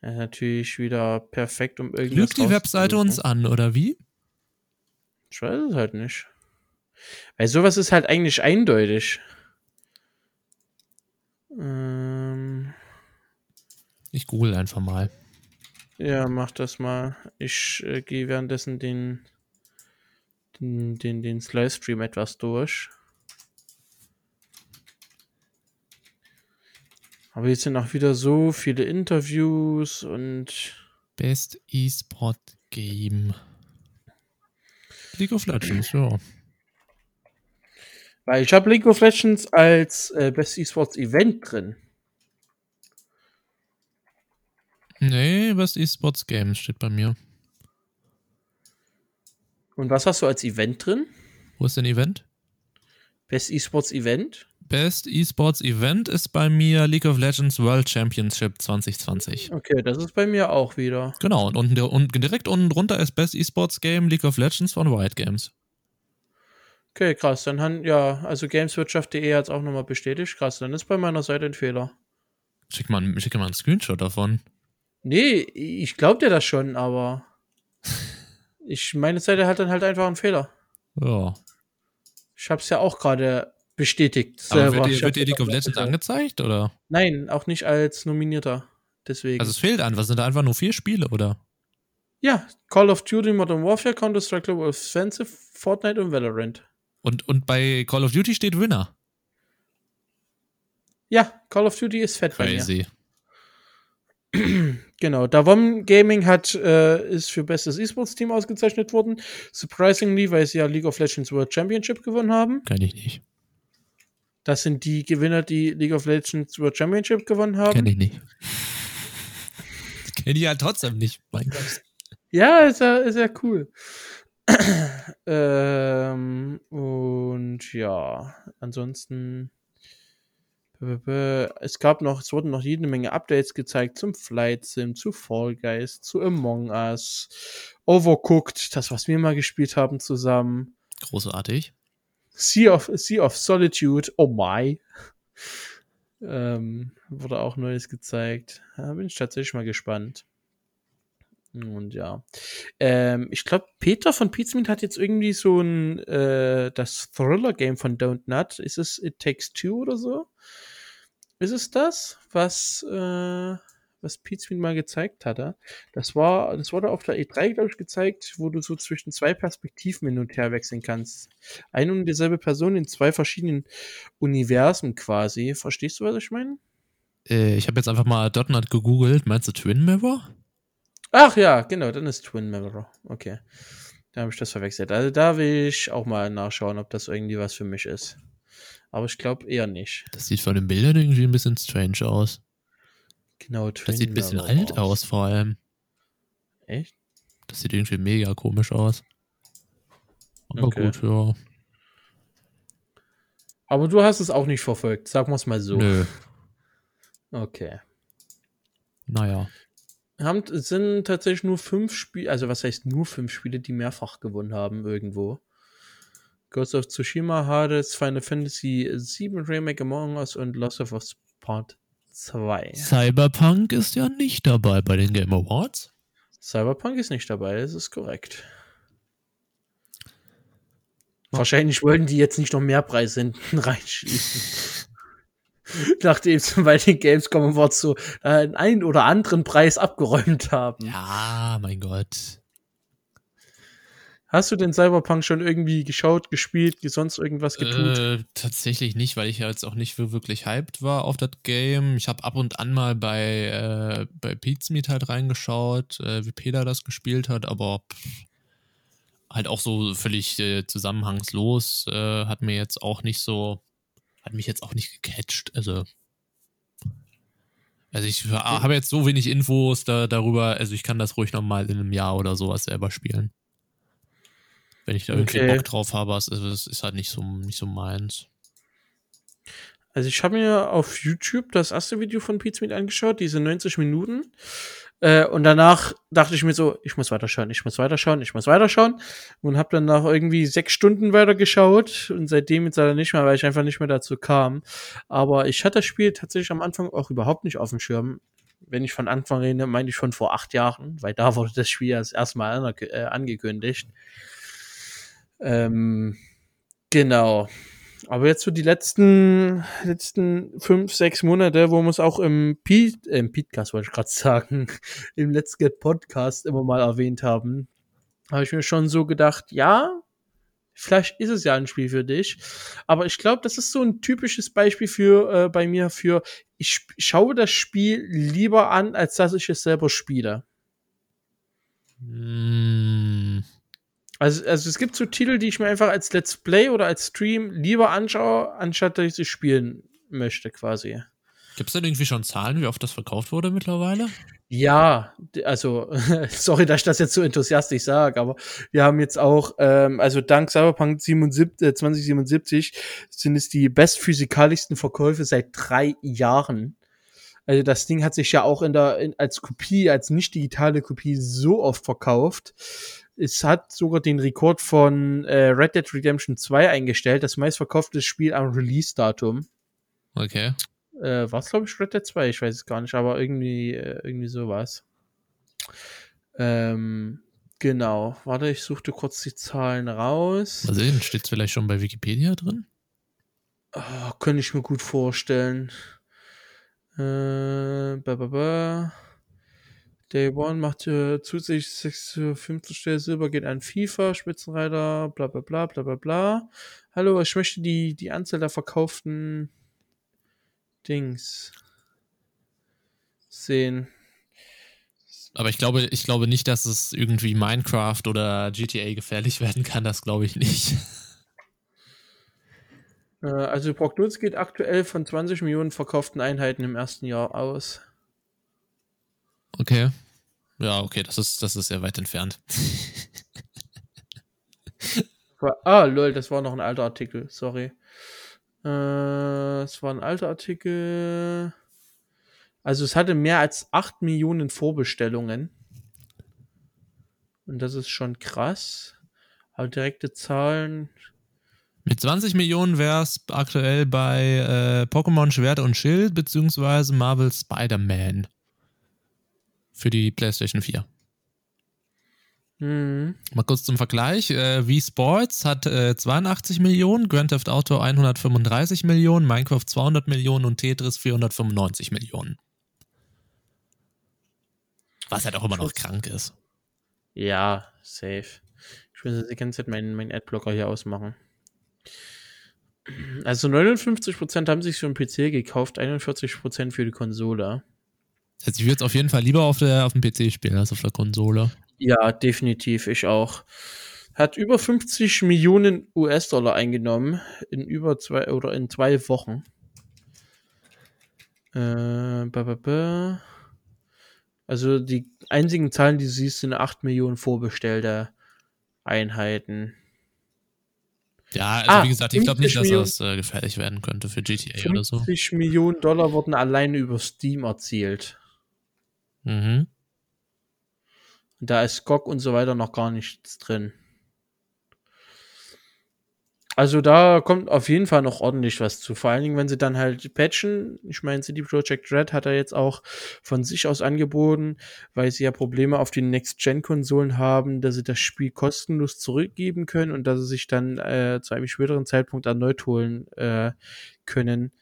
Ja, natürlich wieder perfekt, um irgendwas Lügt die Webseite uns an, oder wie? Ich weiß es halt nicht. Weil sowas ist halt eigentlich eindeutig. Ähm, ich google einfach mal. Ja, mach das mal. Ich äh, gehe währenddessen den, den, den, den Livestream etwas durch. Aber jetzt sind auch wieder so viele Interviews und. Best E-Sport Game. League of Legends, ja. Weil ich habe League of Legends als äh, Best E-Sports Event drin. Nee, Best E-Sports Game steht bei mir. Und was hast du als Event drin? Wo ist denn Event? Best E-Sports Event? Best Esports Event ist bei mir League of Legends World Championship 2020. Okay, das ist bei mir auch wieder. Genau, und, unten, und direkt unten drunter ist Best Esports Game League of Legends von Riot Games. Okay, krass. Dann haben, ja, also Gameswirtschaft.de hat es auch nochmal bestätigt. Krass, dann ist bei meiner Seite ein Fehler. Schick mal, schick mal einen Screenshot davon. Nee, ich glaub dir das schon, aber ich, meine Seite hat dann halt einfach einen Fehler. Ja. Ich hab's ja auch gerade bestätigt. Aber wird dir, wird dir League of Legends angezeigt, oder? Nein, auch nicht als Nominierter. Deswegen. Also es fehlt einfach, sind da einfach nur vier Spiele, oder? Ja, Call of Duty Modern Warfare, Counter-Strike Global Offensive, Fortnite und Valorant. Und, und bei Call of Duty steht Winner. Ja, Call of Duty ist fett Crazy. Genau, Davom Gaming hat, äh, ist für bestes E-Sports-Team ausgezeichnet worden. Surprisingly, weil sie ja League of Legends World Championship gewonnen haben. Kann ich nicht. Das sind die Gewinner, die League of Legends World Championship gewonnen haben. Kenn ich nicht. Kenn ich ja trotzdem nicht. Mein Gott. Ja, ist ja, ist ja cool. ähm, und ja, ansonsten. Es gab noch, es wurden noch jede Menge Updates gezeigt zum Flight Sim, zu Fall Guys, zu Among Us, Overcooked, das, was wir mal gespielt haben zusammen. Großartig. Sea of, sea of Solitude, oh my. Ähm, wurde auch Neues gezeigt. Da bin ich tatsächlich mal gespannt. Und ja. Ähm, ich glaube, Peter von Pizmeet hat jetzt irgendwie so ein äh, das Thriller-Game von Don't Nut. Ist es It Takes Two oder so? Ist es das, was äh, was Pete mal gezeigt hatte. Das war, das wurde auf der E3, glaube ich, gezeigt, wo du so zwischen zwei Perspektiven hin und her wechseln kannst. Eine und dieselbe Person in zwei verschiedenen Universen quasi. Verstehst du, was ich meine? Äh, ich habe jetzt einfach mal .NET gegoogelt. Meinst du Twin Mirror? Ach ja, genau, dann ist Twin Mirror. Okay. Da habe ich das verwechselt. Also da will ich auch mal nachschauen, ob das irgendwie was für mich ist. Aber ich glaube eher nicht. Das sieht von den Bildern irgendwie ein bisschen strange aus. Genau, Twin Das sieht ein bisschen alt aus, vor allem. Echt? Das sieht irgendwie mega komisch aus. Aber okay. gut, ja. Aber du hast es auch nicht verfolgt, sagen wir es mal so. Nö. Okay. Naja. Haben, sind tatsächlich nur fünf Spiele, also was heißt nur fünf Spiele, die mehrfach gewonnen haben irgendwo. Ghost of Tsushima, Hades, Final Fantasy VII Remake Among Us und Lost of Us Part 2. Cyberpunk ist ja nicht dabei bei den Game Awards. Cyberpunk ist nicht dabei, das ist korrekt. Wahrscheinlich wollten die jetzt nicht noch mehr Preise hinten reinschießen. Nachdem sie bei den Gamescom Awards so äh, einen oder anderen Preis abgeräumt haben. Ja, mein Gott. Hast du den Cyberpunk schon irgendwie geschaut, gespielt, sonst irgendwas getut? Äh, tatsächlich nicht, weil ich ja jetzt auch nicht wirklich hyped war auf das Game. Ich habe ab und an mal bei, äh, bei Pete's Meet halt reingeschaut, äh, wie Peter das gespielt hat, aber pff, halt auch so völlig äh, zusammenhangslos. Äh, hat mir jetzt auch nicht so, hat mich jetzt auch nicht gecatcht. Also, also ich habe jetzt so wenig Infos da, darüber, also ich kann das ruhig nochmal in einem Jahr oder sowas selber spielen. Wenn ich da irgendwie okay. Bock drauf habe, also das ist halt nicht so, nicht so meins. Also ich habe mir auf YouTube das erste Video von Pete Smith angeschaut, diese 90 Minuten. Äh, und danach dachte ich mir so, ich muss weiterschauen, ich muss weiterschauen, ich muss weiterschauen. Und habe dann nach irgendwie sechs Stunden weitergeschaut. Und seitdem jetzt leider nicht mehr, weil ich einfach nicht mehr dazu kam. Aber ich hatte das Spiel tatsächlich am Anfang auch überhaupt nicht auf dem Schirm. Wenn ich von Anfang rede, meine ich schon vor acht Jahren, weil da wurde das Spiel als erstmal äh, angekündigt. Ähm, genau. Aber jetzt so die letzten, letzten fünf, sechs Monate, wo wir es auch im Pete, äh, im Podcast wollte ich gerade sagen, im Let's Get Podcast immer mal erwähnt haben, habe ich mir schon so gedacht, ja, vielleicht ist es ja ein Spiel für dich. Aber ich glaube, das ist so ein typisches Beispiel für äh, bei mir für, ich schaue das Spiel lieber an, als dass ich es selber spiele. Mm. Also, also es gibt so Titel, die ich mir einfach als Let's Play oder als Stream lieber anschaue, anstatt dass ich sie spielen möchte, quasi. Gibt es denn irgendwie schon Zahlen, wie oft das verkauft wurde mittlerweile? Ja, also, sorry, dass ich das jetzt so enthusiastisch sage, aber wir haben jetzt auch, ähm, also dank Cyberpunk 77, äh, 2077 sind es die bestphysikalischsten Verkäufe seit drei Jahren. Also das Ding hat sich ja auch in der, in, als Kopie, als nicht digitale Kopie so oft verkauft es hat sogar den Rekord von äh, Red Dead Redemption 2 eingestellt, das meistverkaufte Spiel am Release-Datum. Okay. Äh, war es, glaube ich, Red Dead 2? Ich weiß es gar nicht, aber irgendwie, äh, irgendwie sowas. Ähm, genau. Warte, ich suchte kurz die Zahlen raus. Mal sehen, steht es vielleicht schon bei Wikipedia drin? Oh, könnte ich mir gut vorstellen. Äh, ba, ba, ba. Day One macht äh, zusätzlich 6 5. Stelle Silber geht an FIFA, Spitzenreiter, bla bla bla bla bla bla. Hallo, ich möchte die, die Anzahl der verkauften Dings sehen. Aber ich glaube, ich glaube nicht, dass es irgendwie Minecraft oder GTA gefährlich werden kann, das glaube ich nicht. Äh, also Prognose geht aktuell von 20 Millionen verkauften Einheiten im ersten Jahr aus. Okay. Ja, okay, das ist, das ist sehr weit entfernt. ah, lol, das war noch ein alter Artikel, sorry. Äh, es war ein alter Artikel. Also es hatte mehr als 8 Millionen Vorbestellungen. Und das ist schon krass. Aber direkte Zahlen. Mit 20 Millionen wäre es aktuell bei äh, Pokémon Schwert und Schild beziehungsweise Marvel Spider-Man für die PlayStation 4. Mhm. Mal kurz zum Vergleich. Äh, Wii Sports hat äh, 82 Millionen, Grand Theft Auto 135 Millionen, Minecraft 200 Millionen und Tetris 495 Millionen. Was halt auch immer noch krank ist. Ja, safe. Ich will die ganze Zeit meinen, meinen Adblocker hier ausmachen. Also 59% haben sich für den PC gekauft, 41% für die Konsole. Das heißt, ich würde es auf jeden Fall lieber auf, der, auf dem PC spielen als auf der Konsole. Ja, definitiv, ich auch. Hat über 50 Millionen US-Dollar eingenommen in über zwei oder in zwei Wochen. Äh, ba, ba, ba. Also die einzigen Zahlen, die du siehst, sind 8 Millionen vorbestellte Einheiten. Ja, also ah, wie gesagt, ich glaube nicht, dass das äh, gefährlich werden könnte für GTA oder so. 50 Millionen Dollar wurden alleine über Steam erzielt. Mhm. Da ist GOG und so weiter noch gar nichts drin. Also da kommt auf jeden Fall noch ordentlich was zu. Vor allen Dingen, wenn sie dann halt patchen. Ich meine, CD Projekt Red hat er jetzt auch von sich aus angeboten, weil sie ja Probleme auf den Next-Gen-Konsolen haben, dass sie das Spiel kostenlos zurückgeben können und dass sie sich dann äh, zu einem späteren Zeitpunkt erneut holen äh, können,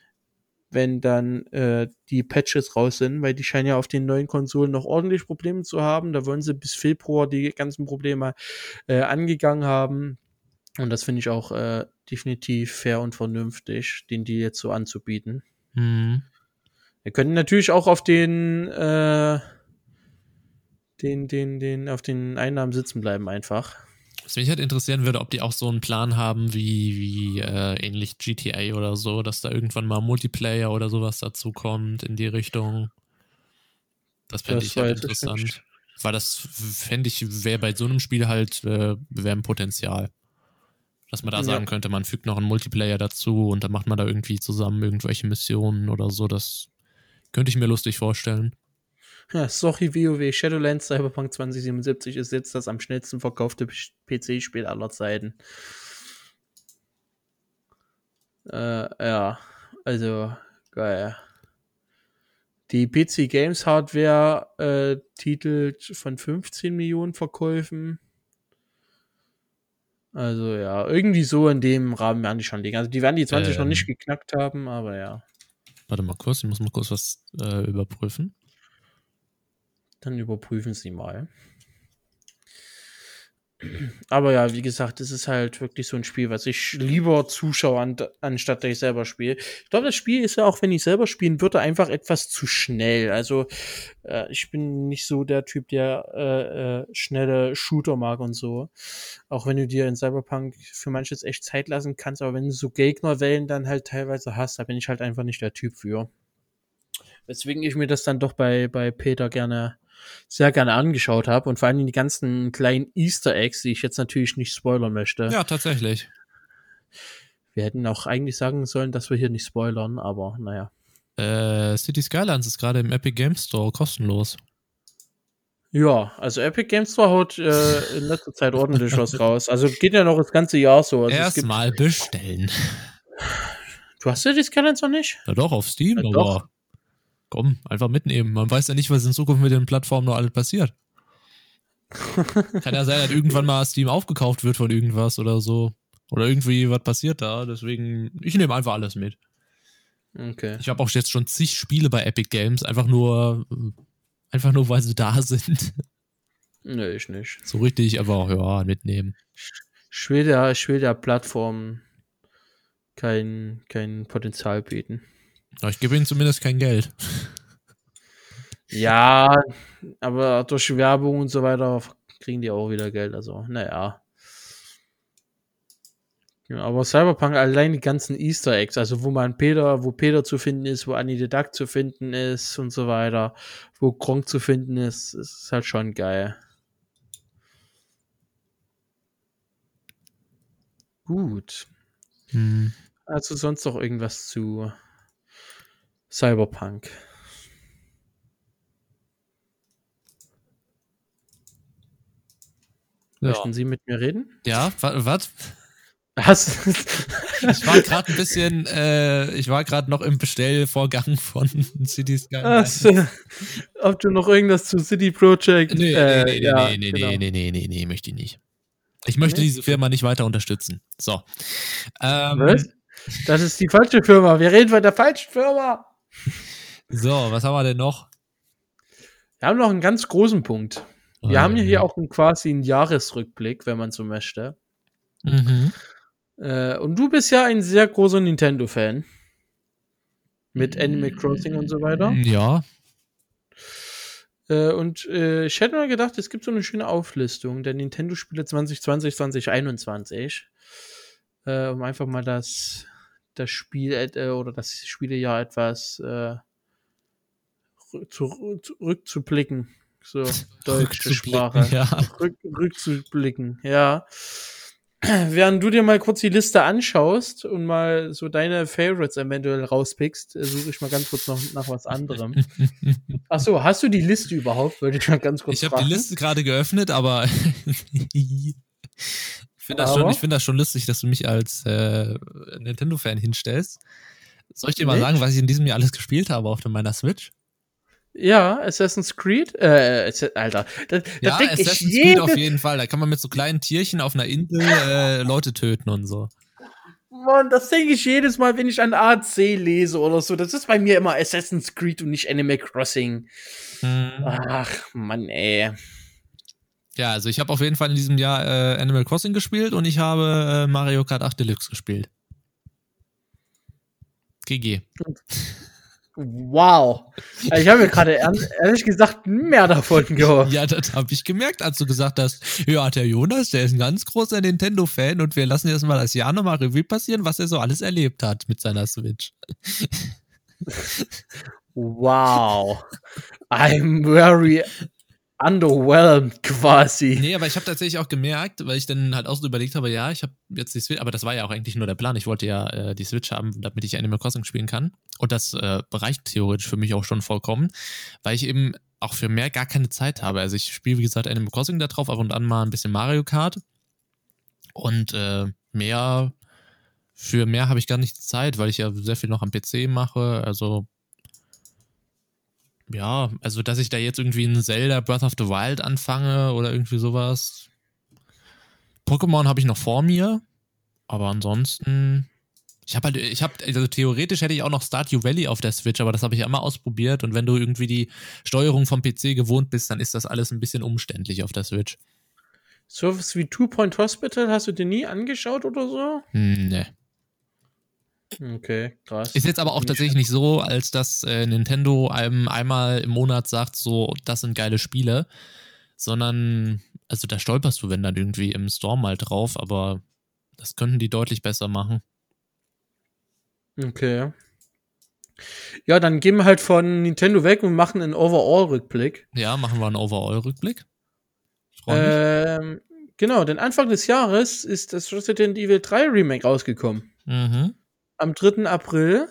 wenn dann äh, die Patches raus sind, weil die scheinen ja auf den neuen Konsolen noch ordentlich Probleme zu haben. Da wollen sie bis Februar die ganzen Probleme äh, angegangen haben und das finde ich auch äh, definitiv fair und vernünftig, den die jetzt so anzubieten. Mhm. Wir können natürlich auch auf den, äh, den, den, den, auf den Einnahmen sitzen bleiben einfach. Was mich halt interessieren würde, ob die auch so einen Plan haben wie, wie äh, ähnlich GTA oder so, dass da irgendwann mal Multiplayer oder sowas dazu kommt in die Richtung. Das fände ich halt interessant. Weil das fände ich, wäre bei so einem Spiel halt, äh, wäre ein Potenzial. Dass man da sagen könnte, man fügt noch einen Multiplayer dazu und dann macht man da irgendwie zusammen irgendwelche Missionen oder so. Das könnte ich mir lustig vorstellen. Ja, sorry, WoW Shadowlands Cyberpunk 2077 ist jetzt das am schnellsten verkaufte PC-Spiel aller Zeiten. Äh, ja, also geil. Die PC Games Hardware äh, titelt von 15 Millionen Verkäufen. Also ja, irgendwie so in dem Rahmen werden die schon liegen. Also die werden die 20 ähm, noch nicht geknackt haben, aber ja. Warte mal kurz, ich muss mal kurz was äh, überprüfen. Dann überprüfen Sie mal. Aber ja, wie gesagt, es ist halt wirklich so ein Spiel, was ich lieber zuschaue, an, anstatt dass ich selber spiele. Ich glaube, das Spiel ist ja auch, wenn ich selber spielen würde, einfach etwas zu schnell. Also äh, ich bin nicht so der Typ, der äh, äh, schnelle Shooter mag und so. Auch wenn du dir in Cyberpunk für manches echt Zeit lassen kannst, aber wenn du so Gegnerwellen dann halt teilweise hast, da bin ich halt einfach nicht der Typ für. Weswegen ich mir das dann doch bei, bei Peter gerne sehr gerne angeschaut habe und vor allem die ganzen kleinen Easter Eggs, die ich jetzt natürlich nicht spoilern möchte. Ja, tatsächlich. Wir hätten auch eigentlich sagen sollen, dass wir hier nicht spoilern, aber naja. Äh, City Skylines ist gerade im Epic Games Store kostenlos. Ja, also Epic Games Store haut äh, in letzter Zeit ordentlich was raus. Also geht ja noch das ganze Jahr so. Also Erstmal bestellen. Du hast ja die Skylines noch nicht? Ja doch, auf Steam, ja, aber doch komm, einfach mitnehmen. Man weiß ja nicht, was in Zukunft mit den Plattformen noch alles passiert. Kann ja sein, dass irgendwann mal Steam aufgekauft wird von irgendwas oder so. Oder irgendwie was passiert da. Deswegen, ich nehme einfach alles mit. Okay. Ich habe auch jetzt schon zig Spiele bei Epic Games, einfach nur, einfach nur, weil sie da sind. Nö, ich nicht. So richtig, aber auch, ja, mitnehmen. Ich will der, ich will der Plattform kein, kein Potenzial bieten. Ich gebe ihnen zumindest kein Geld. Ja, aber durch Werbung und so weiter kriegen die auch wieder Geld. Also, naja. Ja, aber Cyberpunk allein die ganzen Easter Eggs, also wo man Peter, wo Peter zu finden ist, wo Annie the Duck zu finden ist und so weiter, wo Gronk zu finden ist, ist halt schon geil. Gut. Hm. Also sonst noch irgendwas zu Cyberpunk. Möchten ja. Sie mit mir reden? Ja, was? Was? ich war gerade ein bisschen, äh, ich war gerade noch im Bestellvorgang von City Skylines. ob du noch irgendwas zu City Project? Nee, äh, nee, nee, ja, nee, nee, genau. nee, nee, nee, nee, nee, möchte ich nicht. Ich möchte nee? diese Firma nicht weiter unterstützen. So. Ähm, was? Das ist die falsche Firma. Wir reden von der falschen Firma. So, was haben wir denn noch? Wir haben noch einen ganz großen Punkt. Wir oh, haben ja hier auch einen, quasi einen Jahresrückblick, wenn man so möchte. Mhm. Äh, und du bist ja ein sehr großer Nintendo-Fan. Mit Animal Crossing und so weiter. Ja. Äh, und äh, ich hätte mal gedacht, es gibt so eine schöne Auflistung der Nintendo-Spiele 2020, 2021. Äh, um einfach mal das das Spiel äh, oder das Spielejahr etwas äh, zurückzublicken. So, deutsche Sprache. Ja. Rück, rückzublicken, ja. während du dir mal kurz die Liste anschaust und mal so deine Favorites eventuell rauspickst, äh, suche ich mal ganz kurz noch nach was anderem. Ach so, hast du die Liste überhaupt? Würde ich mal ganz kurz Ich habe die Liste gerade geöffnet, aber finde das, schon, find das schon lustig, dass du mich als äh, Nintendo-Fan hinstellst. Soll ich dir mal Nicht? sagen, was ich in diesem Jahr alles gespielt habe auf meiner Switch? Ja, Assassin's Creed. Äh, Alter, das, das ja, Assassin's Creed auf jeden Fall. Da kann man mit so kleinen Tierchen auf einer Insel äh, Leute töten und so. Mann, das denke ich jedes Mal, wenn ich an AC lese oder so. Das ist bei mir immer Assassin's Creed und nicht Animal Crossing. Hm. Ach, Mann, ey. Ja, also ich habe auf jeden Fall in diesem Jahr äh, Animal Crossing gespielt und ich habe äh, Mario Kart 8 Deluxe gespielt. GG. Wow. Ich habe mir gerade ehrlich gesagt mehr davon gehört. Ja, das habe ich gemerkt, als du gesagt hast, ja, der Jonas, der ist ein ganz großer Nintendo-Fan und wir lassen jetzt mal das Jahr nochmal Revue passieren, was er so alles erlebt hat mit seiner Switch. Wow. I'm very underwhelmed quasi. Nee, aber ich habe tatsächlich auch gemerkt, weil ich dann halt auch so überlegt habe, ja, ich habe jetzt die Switch, aber das war ja auch eigentlich nur der Plan. Ich wollte ja äh, die Switch haben, damit ich Animal Crossing spielen kann. Und das äh, reicht theoretisch für mich auch schon vollkommen, weil ich eben auch für mehr gar keine Zeit habe. Also ich spiele, wie gesagt, Animal Crossing da drauf, ab und an mal ein bisschen Mario Kart. Und äh, mehr, für mehr habe ich gar nicht Zeit, weil ich ja sehr viel noch am PC mache. Also ja, also dass ich da jetzt irgendwie ein Zelda Breath of the Wild anfange oder irgendwie sowas. Pokémon habe ich noch vor mir, aber ansonsten. Ich habe halt, ich habe, also theoretisch hätte ich auch noch Stardew Valley auf der Switch, aber das habe ich ja immer ausprobiert und wenn du irgendwie die Steuerung vom PC gewohnt bist, dann ist das alles ein bisschen umständlich auf der Switch. Sowas wie Two Point Hospital hast du dir nie angeschaut oder so? Hm, ne. Okay, krass. Ist jetzt aber auch tatsächlich nicht so, als dass äh, Nintendo einem einmal im Monat sagt, so, das sind geile Spiele, sondern, also da stolperst du, wenn dann irgendwie im Store mal drauf, aber das könnten die deutlich besser machen. Okay. Ja, dann gehen wir halt von Nintendo weg und machen einen Overall-Rückblick. Ja, machen wir einen Overall-Rückblick. Ähm, genau, denn Anfang des Jahres ist das Resident Evil 3 Remake rausgekommen. Mhm am 3. April.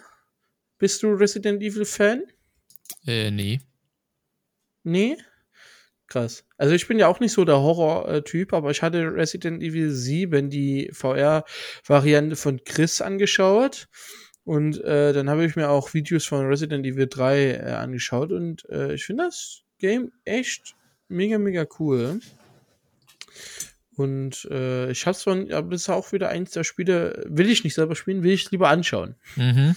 Bist du Resident Evil Fan? Äh, nee. Nee? Krass. Also ich bin ja auch nicht so der Horror-Typ, aber ich hatte Resident Evil 7, die VR-Variante von Chris, angeschaut. Und äh, dann habe ich mir auch Videos von Resident Evil 3 äh, angeschaut und äh, ich finde das Game echt mega, mega cool. Und äh, ich hab's von, aber das ist auch wieder eins der Spiele, will ich nicht selber spielen, will ich lieber anschauen. Mhm.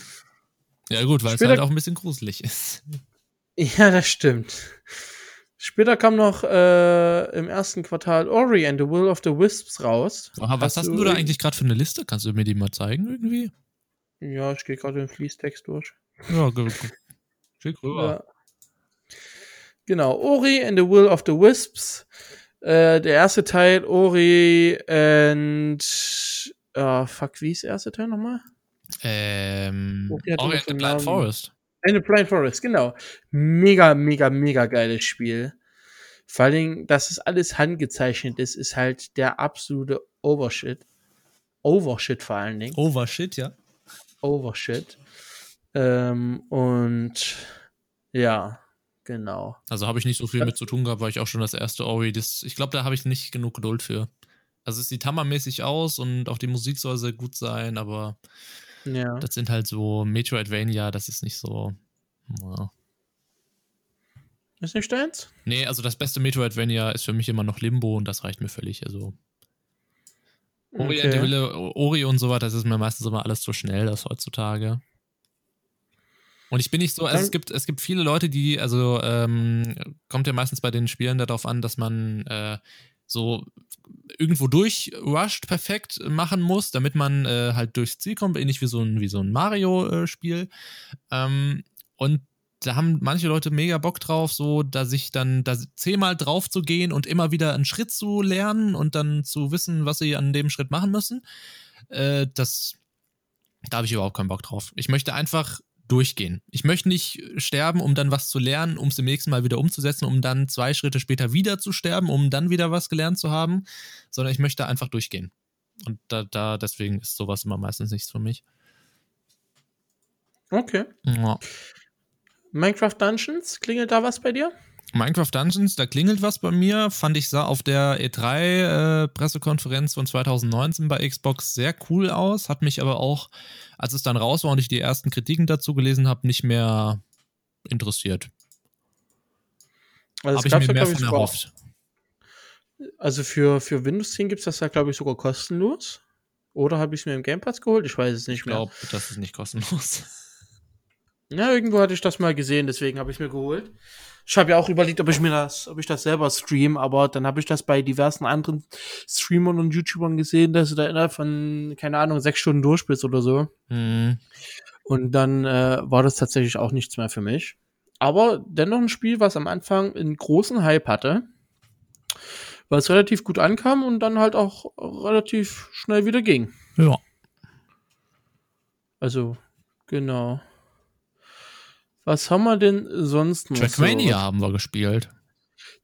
Ja, gut, weil Später, es halt auch ein bisschen gruselig ist. Ja, das stimmt. Später kam noch äh, im ersten Quartal Ori and the Will of the Wisps raus. Aha, was hast, hast du da eigentlich gerade für eine Liste? Kannst du mir die mal zeigen irgendwie? Ja, ich gehe gerade den Fließtext durch. Ja, gut. Schick rüber. Ja. Genau, Ori and the Will of the Wisps äh, der erste Teil, Ori and. Oh, fuck, wie ist der erste Teil nochmal? Ähm. Ori and the Blind Forest. And the Blind Forest, genau. Mega, mega, mega geiles Spiel. Vor allen Dingen, dass es alles handgezeichnet ist, ist halt der absolute Overshit. Overshit vor allen Dingen. Overshit, ja. Overshit. Ähm, und ja, Genau. Also habe ich nicht so viel mit zu tun gehabt, weil ich auch schon das erste Ori, das, ich glaube, da habe ich nicht genug Geduld für. Also es sieht hammermäßig aus und auch die Musik soll sehr gut sein, aber ja. das sind halt so Metroidvania, das ist nicht so. Ja. Ist nicht deins? Nee, also das beste Metroidvania ist für mich immer noch Limbo und das reicht mir völlig. Also Ori, okay. Wille, Ori und so weiter, das ist mir meistens immer alles zu schnell, das heutzutage. Und ich bin nicht so, also es gibt, es gibt viele Leute, die, also ähm, kommt ja meistens bei den Spielen darauf an, dass man äh, so irgendwo durchrusht perfekt machen muss, damit man äh, halt durchs Ziel kommt, ähnlich wie so ein, wie so ein Mario-Spiel. Ähm, und da haben manche Leute mega Bock drauf, so da sich dann da zehnmal drauf zu gehen und immer wieder einen Schritt zu lernen und dann zu wissen, was sie an dem Schritt machen müssen. Äh, das da habe ich überhaupt keinen Bock drauf. Ich möchte einfach durchgehen. Ich möchte nicht sterben, um dann was zu lernen, um es im nächsten Mal wieder umzusetzen, um dann zwei Schritte später wieder zu sterben, um dann wieder was gelernt zu haben, sondern ich möchte einfach durchgehen. Und da, da, deswegen ist sowas immer meistens nichts für mich. Okay. Ja. Minecraft Dungeons, klingelt da was bei dir? Minecraft Dungeons, da klingelt was bei mir. Fand ich sah auf der E3-Pressekonferenz äh, von 2019 bei Xbox sehr cool aus. Hat mich aber auch, als es dann raus war und ich die ersten Kritiken dazu gelesen habe, nicht mehr interessiert. Also habe ich mir mehr von erhofft. Also für, für Windows 10 gibt es das ja, glaube ich, sogar kostenlos. Oder habe ich es mir im Game Pass geholt? Ich weiß es nicht ich glaub, mehr. Ich glaube, das ist nicht kostenlos. Ja, irgendwo hatte ich das mal gesehen, deswegen habe ich mir geholt. Ich habe ja auch überlegt, ob ich mir das, ob ich das selber stream, aber dann habe ich das bei diversen anderen Streamern und YouTubern gesehen, dass du da innerhalb von, keine Ahnung, sechs Stunden durchspielst oder so. Mhm. Und dann äh, war das tatsächlich auch nichts mehr für mich. Aber dennoch ein Spiel, was am Anfang einen großen Hype hatte weil es relativ gut ankam und dann halt auch relativ schnell wieder ging. Ja. Also, genau. Was haben wir denn sonst noch? Trackmania so? haben wir gespielt.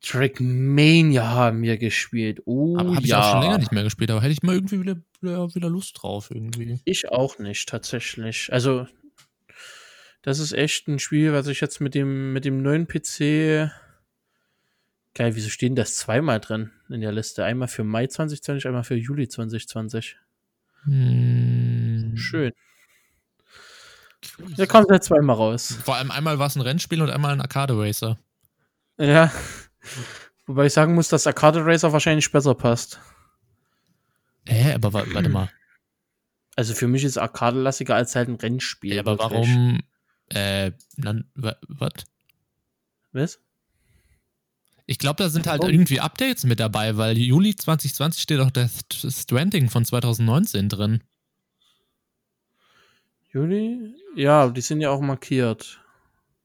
Trackmania haben wir gespielt. Oh, aber habe ich auch schon länger nicht mehr gespielt, aber hätte ich mal irgendwie wieder, wieder, wieder Lust drauf irgendwie. Ich auch nicht, tatsächlich. Also, das ist echt ein Spiel, was ich jetzt mit dem, mit dem neuen PC Geil, wieso stehen das zweimal drin in der Liste? Einmal für Mai 2020, einmal für Juli 2020. Hm. Schön. Der kommt halt zweimal raus. Vor allem einmal war es ein Rennspiel und einmal ein Arcade Racer. Ja. Wobei ich sagen muss, dass Arcade Racer wahrscheinlich besser passt. Hä, aber warte mal. Also für mich ist Arcade lassiger als halt ein Rennspiel. Ja, aber wirklich. warum? Äh, was? Was? Ich glaube, da sind halt oh. irgendwie Updates mit dabei, weil Juli 2020 steht auch Death Stranding von 2019 drin. Juli? Ja, die sind ja auch markiert.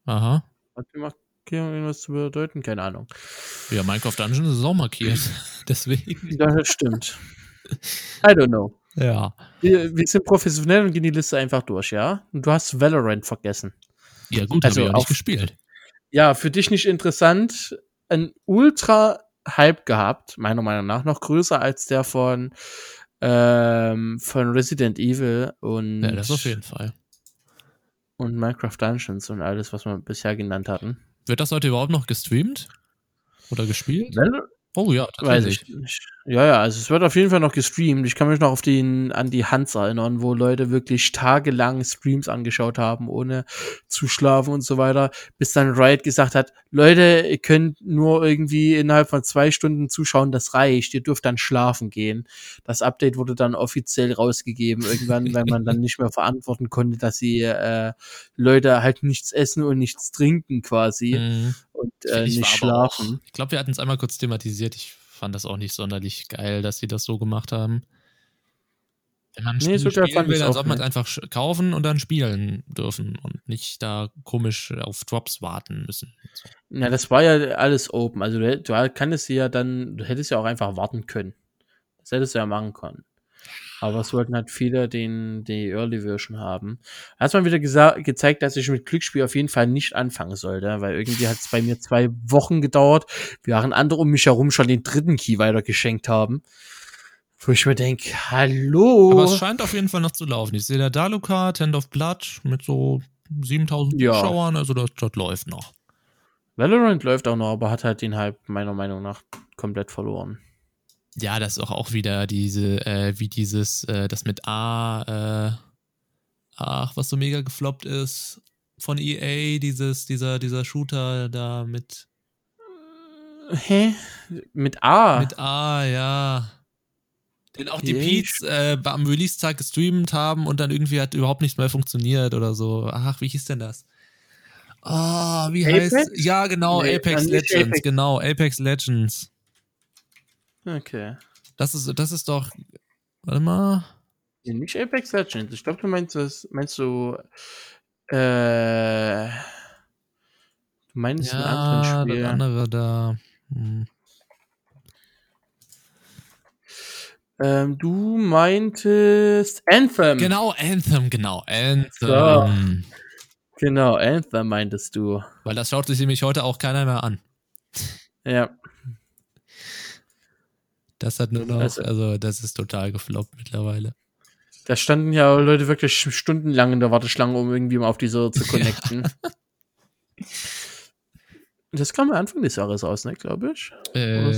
Aha. Hat die Markierung irgendwas zu bedeuten? Keine Ahnung. Ja, Minecraft Dungeons ist auch markiert. Deswegen. Ja, das stimmt. I don't know. Ja. Wir, wir, sind professionell und gehen die Liste einfach durch, ja? Und du hast Valorant vergessen. Ja, gut, also habe ich auch gespielt. Ja, für dich nicht interessant ein Ultra-Hype gehabt, meiner Meinung nach, noch größer als der von, ähm, von Resident Evil und. Ja, das auf jeden Fall. Und Minecraft Dungeons und alles, was wir bisher genannt hatten. Wird das heute überhaupt noch gestreamt? Oder gespielt? Wenn, Oh ja, tatsächlich. Weiß ich nicht. Ja, ja, also es wird auf jeden Fall noch gestreamt. Ich kann mich noch auf den, an die Hans erinnern, wo Leute wirklich tagelang Streams angeschaut haben, ohne zu schlafen und so weiter, bis dann Riot gesagt hat, Leute, ihr könnt nur irgendwie innerhalb von zwei Stunden zuschauen, das reicht, ihr dürft dann schlafen gehen. Das Update wurde dann offiziell rausgegeben, irgendwann, weil man dann nicht mehr verantworten konnte, dass sie äh, Leute halt nichts essen und nichts trinken quasi. Mhm und äh, nicht schlafen. Auch, ich glaube, wir hatten es einmal kurz thematisiert. Ich fand das auch nicht sonderlich geil, dass sie das so gemacht haben. Wenn man nee, so spielen will, dann sollte man es einfach kaufen und dann spielen dürfen und nicht da komisch auf Drops warten müssen. Ja, das war ja alles open. Also du, du kannst ja dann, du hättest ja auch einfach warten können. Das hättest du ja machen können. Aber es wollten halt viele den, die Early Version haben. Da hat man wieder gezeigt, dass ich mit Glücksspiel auf jeden Fall nicht anfangen sollte, weil irgendwie hat es bei mir zwei Wochen gedauert, während andere um mich herum schon den dritten Key weitergeschenkt haben. Wo ich mir denke, hallo. Aber es scheint auf jeden Fall noch zu laufen. Ich sehe da Daluka, Tend of Blood mit so 7000 ja. Zuschauern, also das, das läuft noch. Valorant läuft auch noch, aber hat halt den Hype meiner Meinung nach komplett verloren. Ja, das ist auch, auch wieder diese, äh, wie dieses, äh, das mit A, äh, ach, was so mega gefloppt ist, von EA, dieses, dieser, dieser Shooter da mit. Hä? Mit A? Mit A, ja. Den auch die Peets äh, am Release-Tag gestreamt haben und dann irgendwie hat überhaupt nichts mehr funktioniert oder so. Ach, wie hieß denn das? Ah, oh, wie Apex? heißt Ja, genau, nee, Apex Legends, Apex. genau, Apex Legends. Okay. Das ist, das ist doch. Warte mal. Ja, nicht Apex Legends. Ich glaube, du meinst das, meinst du. Äh. Du meinst ja, ein anderes Spiel. Das andere da. Hm. Ähm, du meintest Anthem. Genau, Anthem, genau. Anthem. So. Genau, Anthem meintest du. Weil das schaut sich nämlich heute auch keiner mehr an. Ja. Das hat nur noch, also, also das ist total gefloppt mittlerweile. Da standen ja Leute wirklich stundenlang in der Warteschlange, um irgendwie mal auf die Server zu connecten. das kam ja Anfang des Jahres aus, ne, glaube ich. Ähm,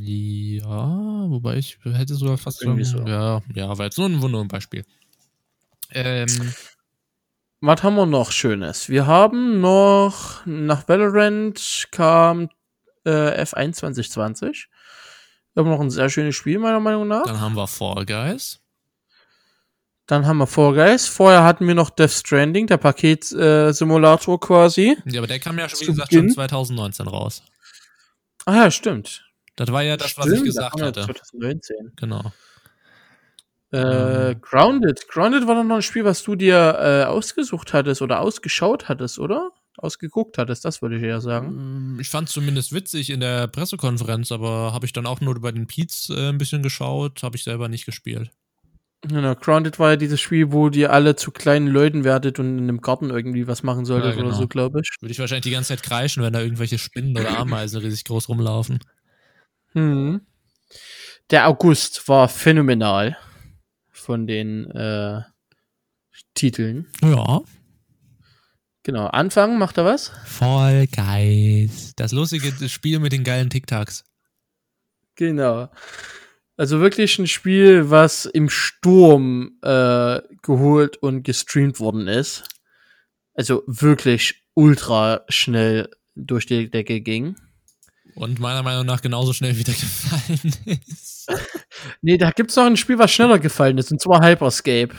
so? Ja, wobei ich hätte sogar fast irgendwie so. Ja, ja, war jetzt nur ein Wunder Beispiel. Ähm, was haben wir noch Schönes? Wir haben noch nach Valorant kam äh, F1 2020. Immer noch ein sehr schönes Spiel, meiner Meinung nach. Dann haben wir Fall Guys. Dann haben wir Fall Guys. Vorher hatten wir noch Death Stranding, der Paketsimulator äh, quasi. Ja, aber der kam ja, schon, wie gesagt, schon 2019 raus. Ah ja, stimmt. Das war ja das, stimmt, was ich gesagt hatte. 2019. Genau. Äh, Grounded. Grounded war doch noch ein Spiel, was du dir äh, ausgesucht hattest oder ausgeschaut hattest, oder? Ausgeguckt hattest, das würde ich eher sagen. Mm, ich fand es zumindest witzig in der Pressekonferenz, aber habe ich dann auch nur bei den Peets äh, ein bisschen geschaut, habe ich selber nicht gespielt. Genau, Grounded war ja dieses Spiel, wo ihr alle zu kleinen Leuten werdet und in einem Garten irgendwie was machen solltet ja, genau. oder so, glaube ich. Würde ich wahrscheinlich die ganze Zeit kreischen, wenn da irgendwelche Spinnen oder Ameisen riesig groß rumlaufen. Hm. Der August war phänomenal von den äh, Titeln. Ja. Genau. Anfangen, macht er was? Voll geil. Das lustige Spiel mit den geilen TikToks. Genau. Also wirklich ein Spiel, was im Sturm äh, geholt und gestreamt worden ist. Also wirklich ultra schnell durch die Decke ging. Und meiner Meinung nach genauso schnell wieder gefallen ist. nee, da gibt's noch ein Spiel, was schneller gefallen ist, und zwar Hyperscape.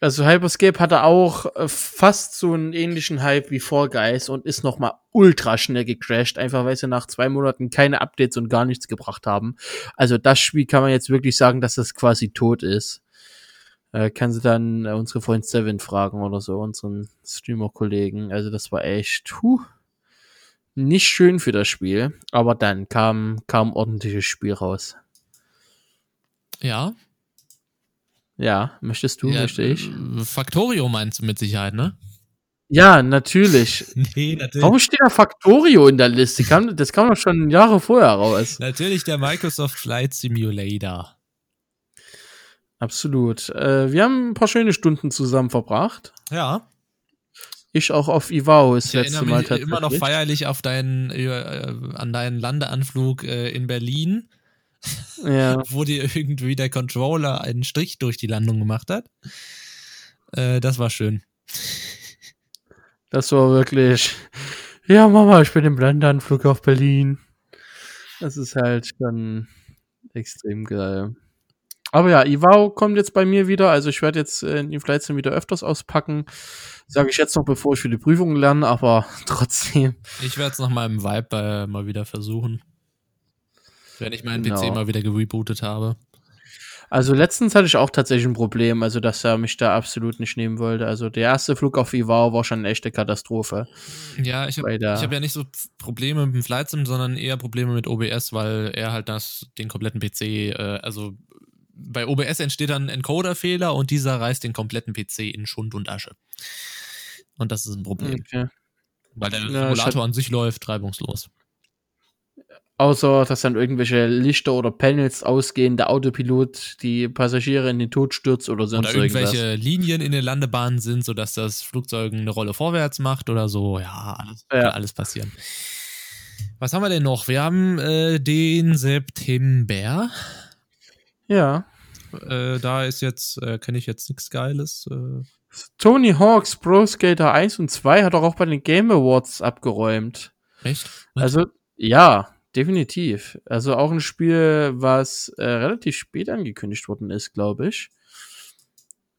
Also Hyperscape hatte auch äh, fast so einen ähnlichen Hype wie Fall Guys und ist noch mal ultra schnell gecrashed, einfach weil sie nach zwei Monaten keine Updates und gar nichts gebracht haben. Also das Spiel kann man jetzt wirklich sagen, dass das quasi tot ist. Äh, kann sie dann äh, unsere Freund Seven fragen oder so, unseren Streamer-Kollegen. Also das war echt, huh, nicht schön für das Spiel, aber dann kam, kam ordentliches Spiel raus. Ja. Ja, möchtest du, ja, möchte ich? Factorio meinst du mit Sicherheit, ne? Ja, natürlich. nee, natürlich. Warum steht da Factorio in der Liste? Das kam doch schon Jahre vorher raus. Natürlich der Microsoft Flight Simulator. Absolut. Äh, wir haben ein paar schöne Stunden zusammen verbracht. Ja. Ich auch auf Ivao das letzte Mal tatsächlich. immer noch feierlich auf deinen, äh, an deinen Landeanflug äh, in Berlin. Ja. wo dir irgendwie der Controller einen Strich durch die Landung gemacht hat. Äh, das war schön. Das war wirklich. Ja, Mama, ich bin im Landeanflug auf Berlin. Das ist halt schon extrem geil. Aber ja, Ivao kommt jetzt bei mir wieder. Also ich werde jetzt äh, die Flights wieder öfters auspacken. Sage ich jetzt noch, bevor ich für die Prüfung lerne, aber trotzdem. Ich werde es nach meinem Vibe äh, mal wieder versuchen. Wenn ich meinen genau. PC mal wieder gerebootet habe. Also letztens hatte ich auch tatsächlich ein Problem, also dass er mich da absolut nicht nehmen wollte. Also der erste Flug auf Ivao war schon eine echte Katastrophe. Ja, ich habe hab ja nicht so Probleme mit dem Flight Sim, sondern eher Probleme mit OBS, weil er halt das den kompletten PC, äh, also bei OBS entsteht dann ein Encoder-Fehler und dieser reißt den kompletten PC in Schund und Asche. Und das ist ein Problem. Okay. Weil der ja, Simulator an sich läuft reibungslos. Außer, dass dann irgendwelche Lichter oder Panels ausgehen, der Autopilot die Passagiere in den Tod stürzt oder sonst oder irgendwelche irgendwas. Linien in der Landebahn sind, sodass das Flugzeug eine Rolle vorwärts macht oder so. Ja, alles, ja. kann alles passieren. Was haben wir denn noch? Wir haben äh, den September. Ja. Äh, da ist jetzt, äh, kenne ich jetzt nichts Geiles. Äh. Tony Hawks Pro Skater 1 und 2 hat auch bei den Game Awards abgeräumt. Echt? Also, ja, definitiv. Also auch ein Spiel, was äh, relativ spät angekündigt worden ist, glaube ich.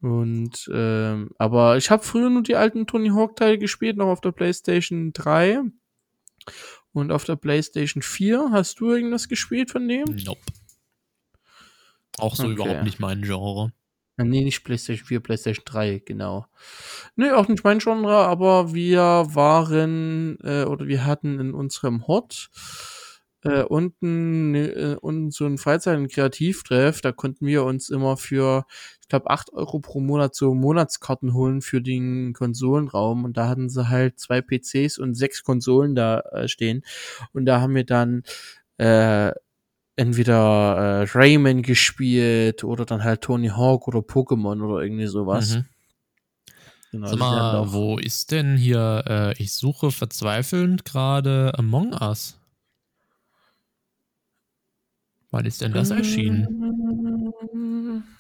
Und, ähm, aber ich habe früher nur die alten Tony Hawk-Teile gespielt, noch auf der PlayStation 3. Und auf der PlayStation 4 hast du irgendwas gespielt von dem? Nope. Auch so okay. überhaupt nicht mein Genre. Nee, nicht PlayStation 4, PlayStation 3, genau. Nee, auch nicht mein Genre, aber wir waren äh, oder wir hatten in unserem Hot äh, unten äh, unten so ein Freizeit- und Kreativtreff, da konnten wir uns immer für, ich glaube, 8 Euro pro Monat so Monatskarten holen für den Konsolenraum und da hatten sie halt zwei PCs und sechs Konsolen da äh, stehen und da haben wir dann äh, entweder äh, Rayman gespielt oder dann halt Tony Hawk oder Pokémon oder irgendwie sowas. Mhm. Genau, Sag mal, wo ist denn hier, äh, ich suche verzweifelnd gerade Among Us. Wann ist denn das erschienen?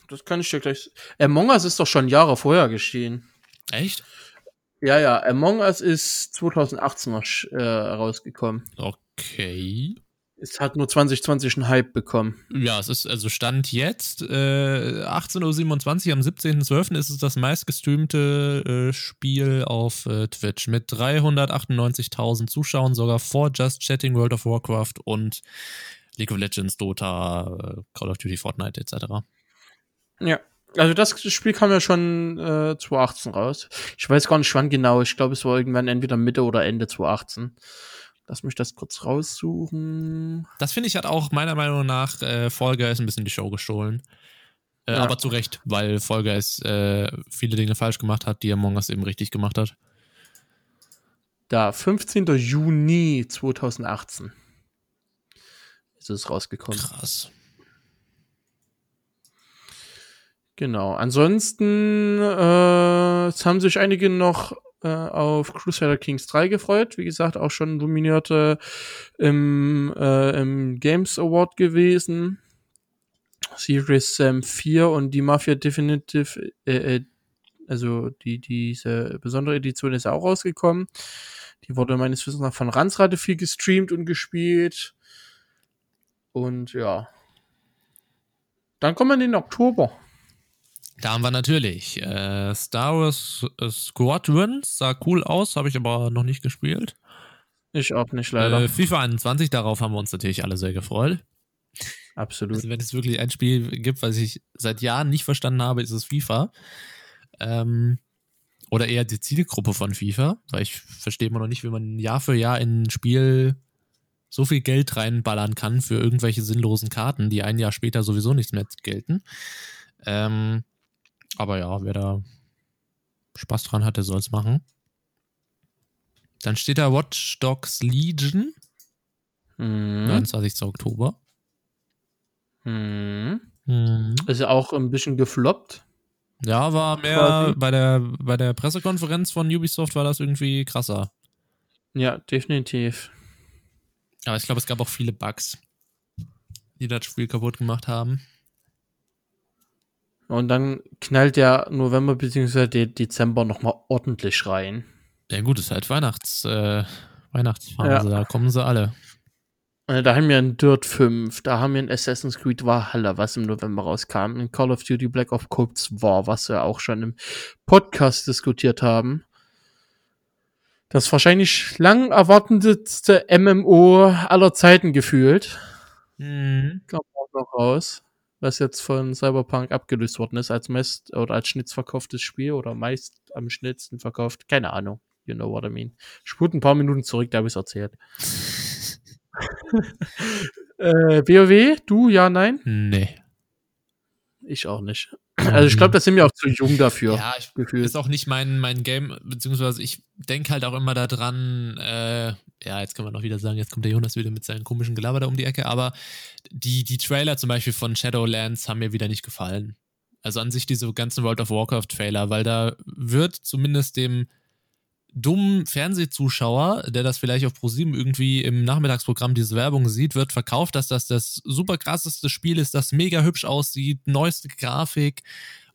Das kann ich dir gleich. Among Us ist doch schon Jahre vorher geschehen. Echt? Ja, ja. Among Us ist 2018 noch äh, rausgekommen. Okay. Es hat nur 2020 einen Hype bekommen. Ja, es ist also Stand jetzt, äh, 18.27 Uhr am 17.12. ist es das meistgestreamte äh, Spiel auf äh, Twitch mit 398.000 Zuschauern, sogar vor Just Chatting, World of Warcraft und League of Legends, Dota, äh, Call of Duty, Fortnite etc. Ja, also das Spiel kam ja schon äh, 2018 raus. Ich weiß gar nicht wann genau. Ich glaube, es war irgendwann entweder Mitte oder Ende 2018. Lass mich das kurz raussuchen. Das finde ich hat auch meiner Meinung nach äh, Fall Guys ein bisschen die Show gestohlen. Äh, ja. Aber zu Recht, weil Fall Guys äh, viele Dinge falsch gemacht hat, die Among Us eben richtig gemacht hat. Da, 15. Juni 2018 ist es rausgekommen. Krass. Genau. Ansonsten äh, es haben sich einige noch äh, auf Crusader Kings 3 gefreut. Wie gesagt, auch schon nominierte im, äh, im Games Award gewesen. Series ähm, 4 und die Mafia Definitive, äh, äh, also die, diese besondere Edition ist auch rausgekommen. Die wurde meines Wissens nach von Ransrate viel gestreamt und gespielt. Und ja. Dann kommen wir in den Oktober. Da haben wir natürlich äh, Star Wars äh, Squadrons, sah cool aus, habe ich aber noch nicht gespielt. Ich auch nicht, leider. Äh, FIFA 21, darauf haben wir uns natürlich alle sehr gefreut. Absolut. Also wenn es wirklich ein Spiel gibt, was ich seit Jahren nicht verstanden habe, ist es FIFA. Ähm, oder eher die Zielgruppe von FIFA, weil ich verstehe immer noch nicht, wie man Jahr für Jahr in ein Spiel so viel Geld reinballern kann für irgendwelche sinnlosen Karten, die ein Jahr später sowieso nichts mehr gelten. Ähm, aber ja, wer da Spaß dran hat, der soll es machen. Dann steht da Watch Dogs Legion. Mhm. 29. Oktober. Mhm. Mhm. Ist ja auch ein bisschen gefloppt. Ja, war mehr bei der, bei der Pressekonferenz von Ubisoft war das irgendwie krasser. Ja, definitiv. Aber ich glaube, es gab auch viele Bugs, die das Spiel kaputt gemacht haben. Und dann knallt der November bzw. Dezember nochmal ordentlich rein. Ja gut, ist halt Weihnachts, äh, Weihnachtsphase, ja. da kommen sie alle. Äh, da haben wir ein Dirt 5, da haben wir ein Assassin's Creed Valhalla, was im November rauskam, ein Call of Duty Black Ops Cold War, was wir auch schon im Podcast diskutiert haben. Das wahrscheinlich lang erwartendste MMO aller Zeiten gefühlt. Mhm. Kommt auch noch raus was jetzt von Cyberpunk abgelöst worden ist als meist oder als schnittsverkauftes Spiel oder meist am schnellsten verkauft. Keine Ahnung. You know what I mean. Spurt ein paar Minuten zurück, da habe ich es erzählt. äh, WoW, du, ja, nein? Nee. Ich auch nicht. Also ich glaube, da sind wir auch zu jung dafür. Ja, ich, gefühlt. ist auch nicht mein, mein Game, beziehungsweise ich denke halt auch immer daran, äh, ja, jetzt kann man noch wieder sagen, jetzt kommt der Jonas wieder mit seinen komischen Gelaber da um die Ecke, aber die, die Trailer zum Beispiel von Shadowlands haben mir wieder nicht gefallen. Also an sich diese ganzen World of Warcraft Trailer, weil da wird zumindest dem dummen Fernsehzuschauer, der das vielleicht auf ProSieben irgendwie im Nachmittagsprogramm diese Werbung sieht, wird verkauft, dass das das super krasseste Spiel ist, das mega hübsch aussieht, neueste Grafik.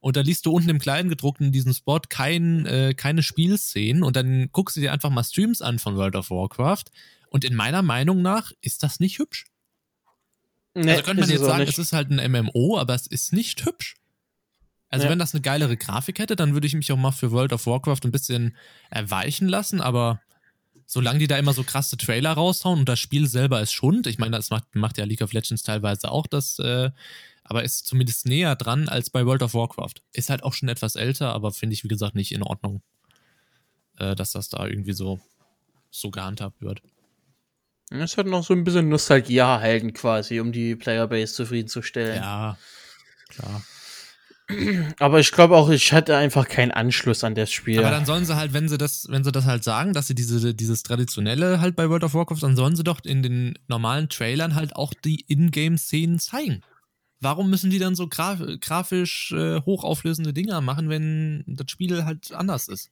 Und da liest du unten im Kleingedruckten in diesem Spot kein, äh, keine Spielszenen und dann guckst du dir einfach mal Streams an von World of Warcraft. Und in meiner Meinung nach ist das nicht hübsch. Nee, also könnte man jetzt sagen, es ist halt ein MMO, aber es ist nicht hübsch. Also ja. wenn das eine geilere Grafik hätte, dann würde ich mich auch mal für World of Warcraft ein bisschen erweichen lassen, aber solange die da immer so krasse Trailer raushauen und das Spiel selber ist Schund, ich meine, das macht, macht ja League of Legends teilweise auch das, äh, aber ist zumindest näher dran als bei World of Warcraft. Ist halt auch schon etwas älter, aber finde ich, wie gesagt, nicht in Ordnung, äh, dass das da irgendwie so, so gehandhabt wird. Es hat noch so ein bisschen Nostalgie halten quasi, um die Playerbase zufriedenzustellen. Ja, klar. Aber ich glaube auch, ich hatte einfach keinen Anschluss an das Spiel. Aber dann sollen sie halt, wenn sie das, wenn sie das halt sagen, dass sie diese, dieses Traditionelle halt bei World of Warcraft, dann sollen sie doch in den normalen Trailern halt auch die Ingame-Szenen zeigen. Warum müssen die dann so graf grafisch äh, hochauflösende Dinger machen, wenn das Spiel halt anders ist?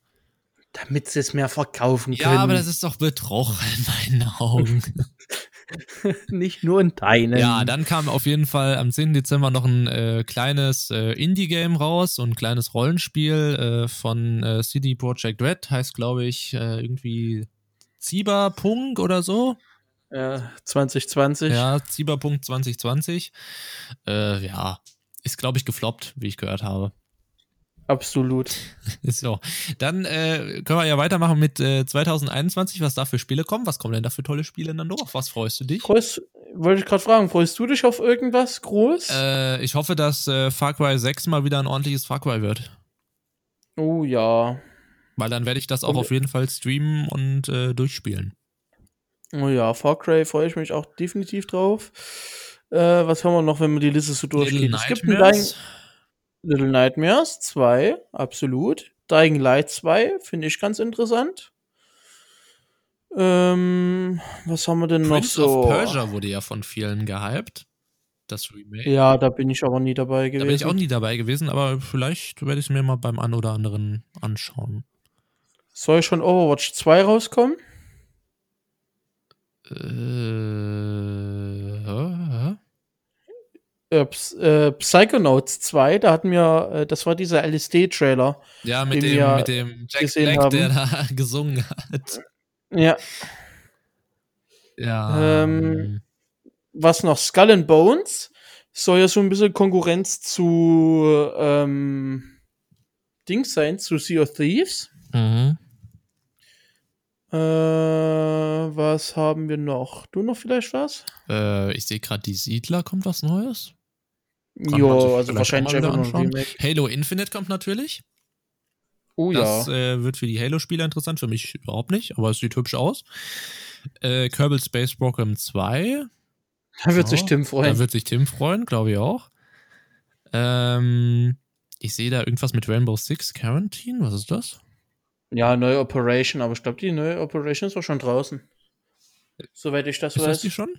Damit sie es mehr verkaufen können. Ja, aber das ist doch Betrug in meinen Augen. Nicht nur in deinen. Ja, dann kam auf jeden Fall am 10. Dezember noch ein äh, kleines äh, Indie-Game raus, so ein kleines Rollenspiel äh, von äh, CD Projekt Red, heißt glaube ich äh, irgendwie Cyberpunk oder so. Ja, 2020. Ja, Cyberpunk 2020. Äh, ja, ist glaube ich gefloppt, wie ich gehört habe. Absolut. so, dann äh, können wir ja weitermachen mit äh, 2021, was da für Spiele kommen. Was kommen denn da für tolle Spiele dann noch? Was freust du dich? Freust, wollte ich gerade fragen, freust du dich auf irgendwas groß? Äh, ich hoffe, dass äh, Far Cry 6 mal wieder ein ordentliches Far Cry wird. Oh ja. Weil dann werde ich das auch und, auf jeden Fall streamen und äh, durchspielen. Oh ja, Far Cry freue ich mich auch definitiv drauf. Äh, was haben wir noch, wenn man die Liste so durchgeht? Es gibt ein Little Nightmares 2, absolut. Dying Light 2 finde ich ganz interessant. Ähm, was haben wir denn Prince noch so? Of Persia wurde ja von vielen gehypt. Das Remake. Ja, da bin ich aber nie dabei gewesen. Da bin ich auch nie dabei gewesen, aber vielleicht werde ich es mir mal beim einen oder anderen anschauen. Soll schon Overwatch 2 rauskommen? Äh, äh, äh, Psychonauts 2, da hatten wir, äh, das war dieser LSD-Trailer. Ja, mit dem, mit dem Jack Black, haben. der da gesungen hat. Ja. Ja. Ähm, was noch? Skull and Bones soll ja so ein bisschen Konkurrenz zu ähm, Dings sein, zu Sea of Thieves. Mhm. Äh, was haben wir noch? Du noch vielleicht was? Äh, ich sehe gerade, die Siedler kommt was Neues. Jo, also wahrscheinlich einfach nur ein Remake. Halo Infinite kommt natürlich. Oh das, ja. äh, wird für die Halo-Spieler interessant, für mich überhaupt nicht, aber es sieht hübsch aus. Äh, Kerbal Space Program 2. Da wird ja, sich Tim freuen. Da wird sich Tim freuen, glaube ich auch. Ähm, ich sehe da irgendwas mit Rainbow Six Quarantine. Was ist das? Ja, neue Operation, aber ich glaube, die neue Operation ist auch schon draußen. Soweit ich das ist weiß. Das die schon?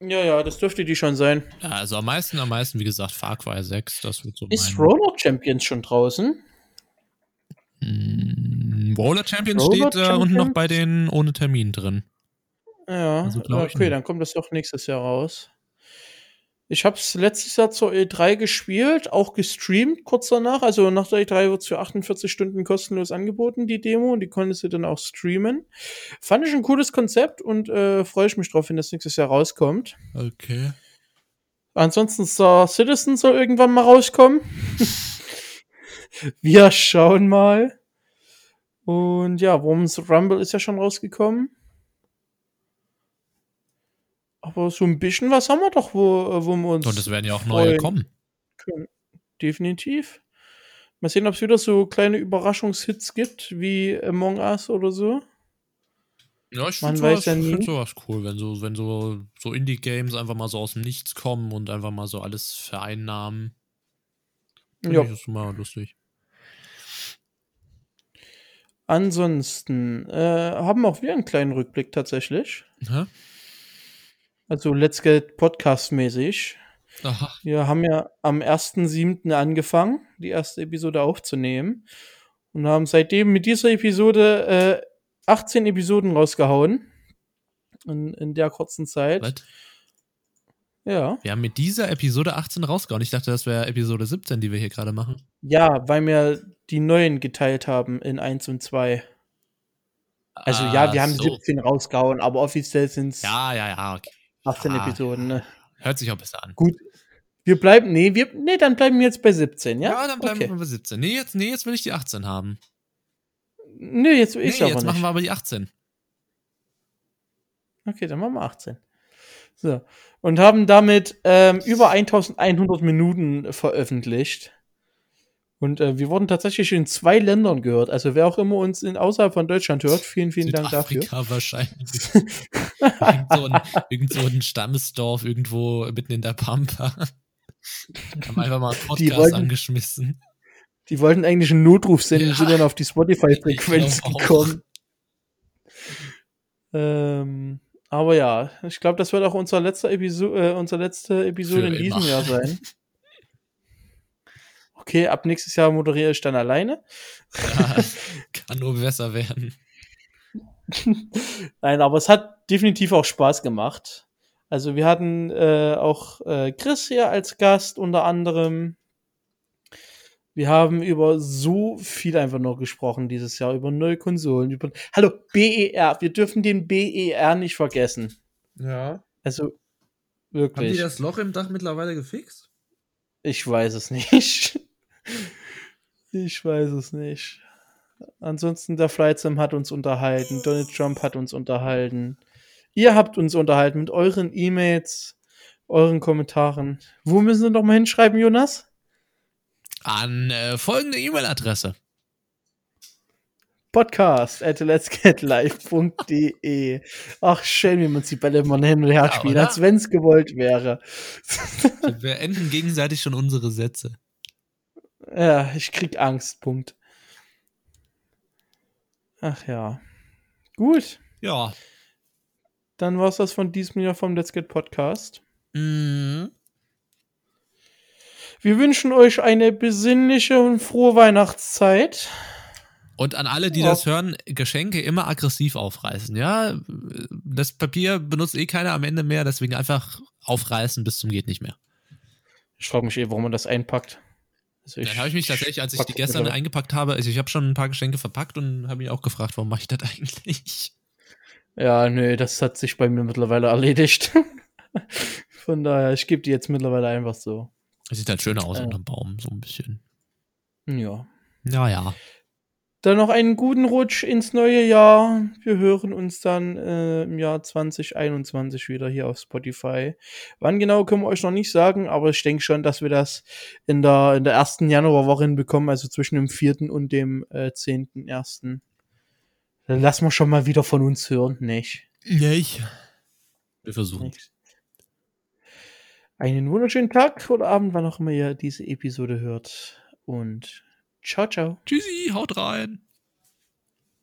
Ja, ja, das dürfte die schon sein. Ja, also am meisten, am meisten, wie gesagt, Far Cry 6, das wird so Ist Roller Champions schon draußen? Mm, Roller Champions Roller steht da Champions? unten noch bei den ohne Termin drin. Ja, also, okay, dann kommt das doch nächstes Jahr raus. Ich habe es letztes Jahr zur E3 gespielt, auch gestreamt kurz danach. Also nach der E3 wird es für 48 Stunden kostenlos angeboten, die Demo. Und die konntest du dann auch streamen. Fand ich ein cooles Konzept und äh, freue ich mich drauf, wenn das nächstes Jahr rauskommt. Okay. Ansonsten Star Citizen soll irgendwann mal rauskommen. Wir schauen mal. Und ja, Worms Rumble ist ja schon rausgekommen. Aber so ein bisschen was haben wir doch, wo, wo wir uns. Und es werden ja auch neue kommen. Können. Definitiv. Mal sehen, ob es wieder so kleine Überraschungshits gibt, wie Among Us oder so. Ja, ich finde sowas, ja find sowas cool, wenn so, wenn so, so Indie-Games einfach mal so aus dem Nichts kommen und einfach mal so alles vereinnahmen. Ja. Das ist mal lustig. Ansonsten äh, haben auch wir einen kleinen Rückblick tatsächlich. Hä? Also Let's Get Podcast-mäßig. Aha. Wir haben ja am 1.7. angefangen, die erste Episode aufzunehmen. Und haben seitdem mit dieser Episode äh, 18 Episoden rausgehauen. In, in der kurzen Zeit. Was? Ja. Wir haben mit dieser Episode 18 rausgehauen. Ich dachte, das wäre Episode 17, die wir hier gerade machen. Ja, weil wir die neuen geteilt haben in 1 und 2. Also ah, ja, wir haben so. 17 rausgehauen, aber offiziell sind es ja, ja, ja, okay. 18 ah, Episoden, ne? Hört sich auch besser an. Gut. Wir bleiben, nee, wir, nee, dann bleiben wir jetzt bei 17, ja? Ja, dann bleiben okay. wir bei 17. Nee jetzt, nee, jetzt will ich die 18 haben. Nee, jetzt will ich nee, jetzt nicht. machen wir aber die 18. Okay, dann machen wir 18. So. Und haben damit ähm, über 1100 Minuten veröffentlicht. Und äh, wir wurden tatsächlich in zwei Ländern gehört. Also wer auch immer uns in, außerhalb von Deutschland hört, vielen, vielen Dank dafür. wahrscheinlich. irgend, so ein, irgend so ein Stammesdorf irgendwo mitten in der Pampa. Haben einfach mal einen Podcast wollten, angeschmissen. Die wollten eigentlich einen Notruf senden, ja, sind dann auf die Spotify-Frequenz gekommen. Ähm, aber ja, ich glaube, das wird auch unser letzter Episo äh, unsere letzte Episode Für in diesem immer. Jahr sein. Okay, ab nächstes Jahr moderiere ich dann alleine. Ja, kann nur besser werden. Nein, aber es hat definitiv auch Spaß gemacht. Also wir hatten äh, auch äh, Chris hier als Gast unter anderem. Wir haben über so viel einfach noch gesprochen dieses Jahr, über neue Konsolen, über Hallo, BER, wir dürfen den BER nicht vergessen. Ja. Also wirklich. Haben die das Loch im Dach mittlerweile gefixt? Ich weiß es nicht. Ich weiß es nicht. Ansonsten der Sim hat uns unterhalten, Donald Trump hat uns unterhalten. Ihr habt uns unterhalten mit euren E-Mails, euren Kommentaren. Wo müssen wir noch mal hinschreiben, Jonas? An äh, folgende E-Mail-Adresse. Podcast at letsgetlive.de. Ach, schön, wie man die Bälle immer hin und her ja, spielt, als wenn es gewollt wäre. Wir enden gegenseitig schon unsere Sätze. Ja, ich krieg Angst, Punkt. Ach ja. Gut. Ja. Dann war es das von diesem Jahr vom Let's Get Podcast. Mhm. Wir wünschen euch eine besinnliche und frohe Weihnachtszeit. Und an alle, die ja. das hören, Geschenke immer aggressiv aufreißen. Ja, das Papier benutzt eh keiner am Ende mehr, deswegen einfach aufreißen bis zum geht nicht mehr. Ich frage mich eh, warum man das einpackt. Also Dann habe ich mich tatsächlich, als ich die gestern eingepackt habe, also ich habe schon ein paar Geschenke verpackt und habe mich auch gefragt, warum mache ich das eigentlich? Ja, nö, das hat sich bei mir mittlerweile erledigt. Von daher, ich gebe die jetzt mittlerweile einfach so. Sieht halt schöner aus äh. unterm Baum, so ein bisschen. Ja. Naja. Dann noch einen guten Rutsch ins neue Jahr. Wir hören uns dann äh, im Jahr 2021 wieder hier auf Spotify. Wann genau können wir euch noch nicht sagen, aber ich denke schon, dass wir das in der, in der ersten Januarwoche hinbekommen, also zwischen dem 4. und dem äh, 10.1. Dann lassen wir schon mal wieder von uns hören, nicht? Nicht. Wir versuchen. Nicht. Einen wunderschönen Tag oder Abend, wann auch immer ihr diese Episode hört. Und ciao, ciao. Tschüssi, haut rein.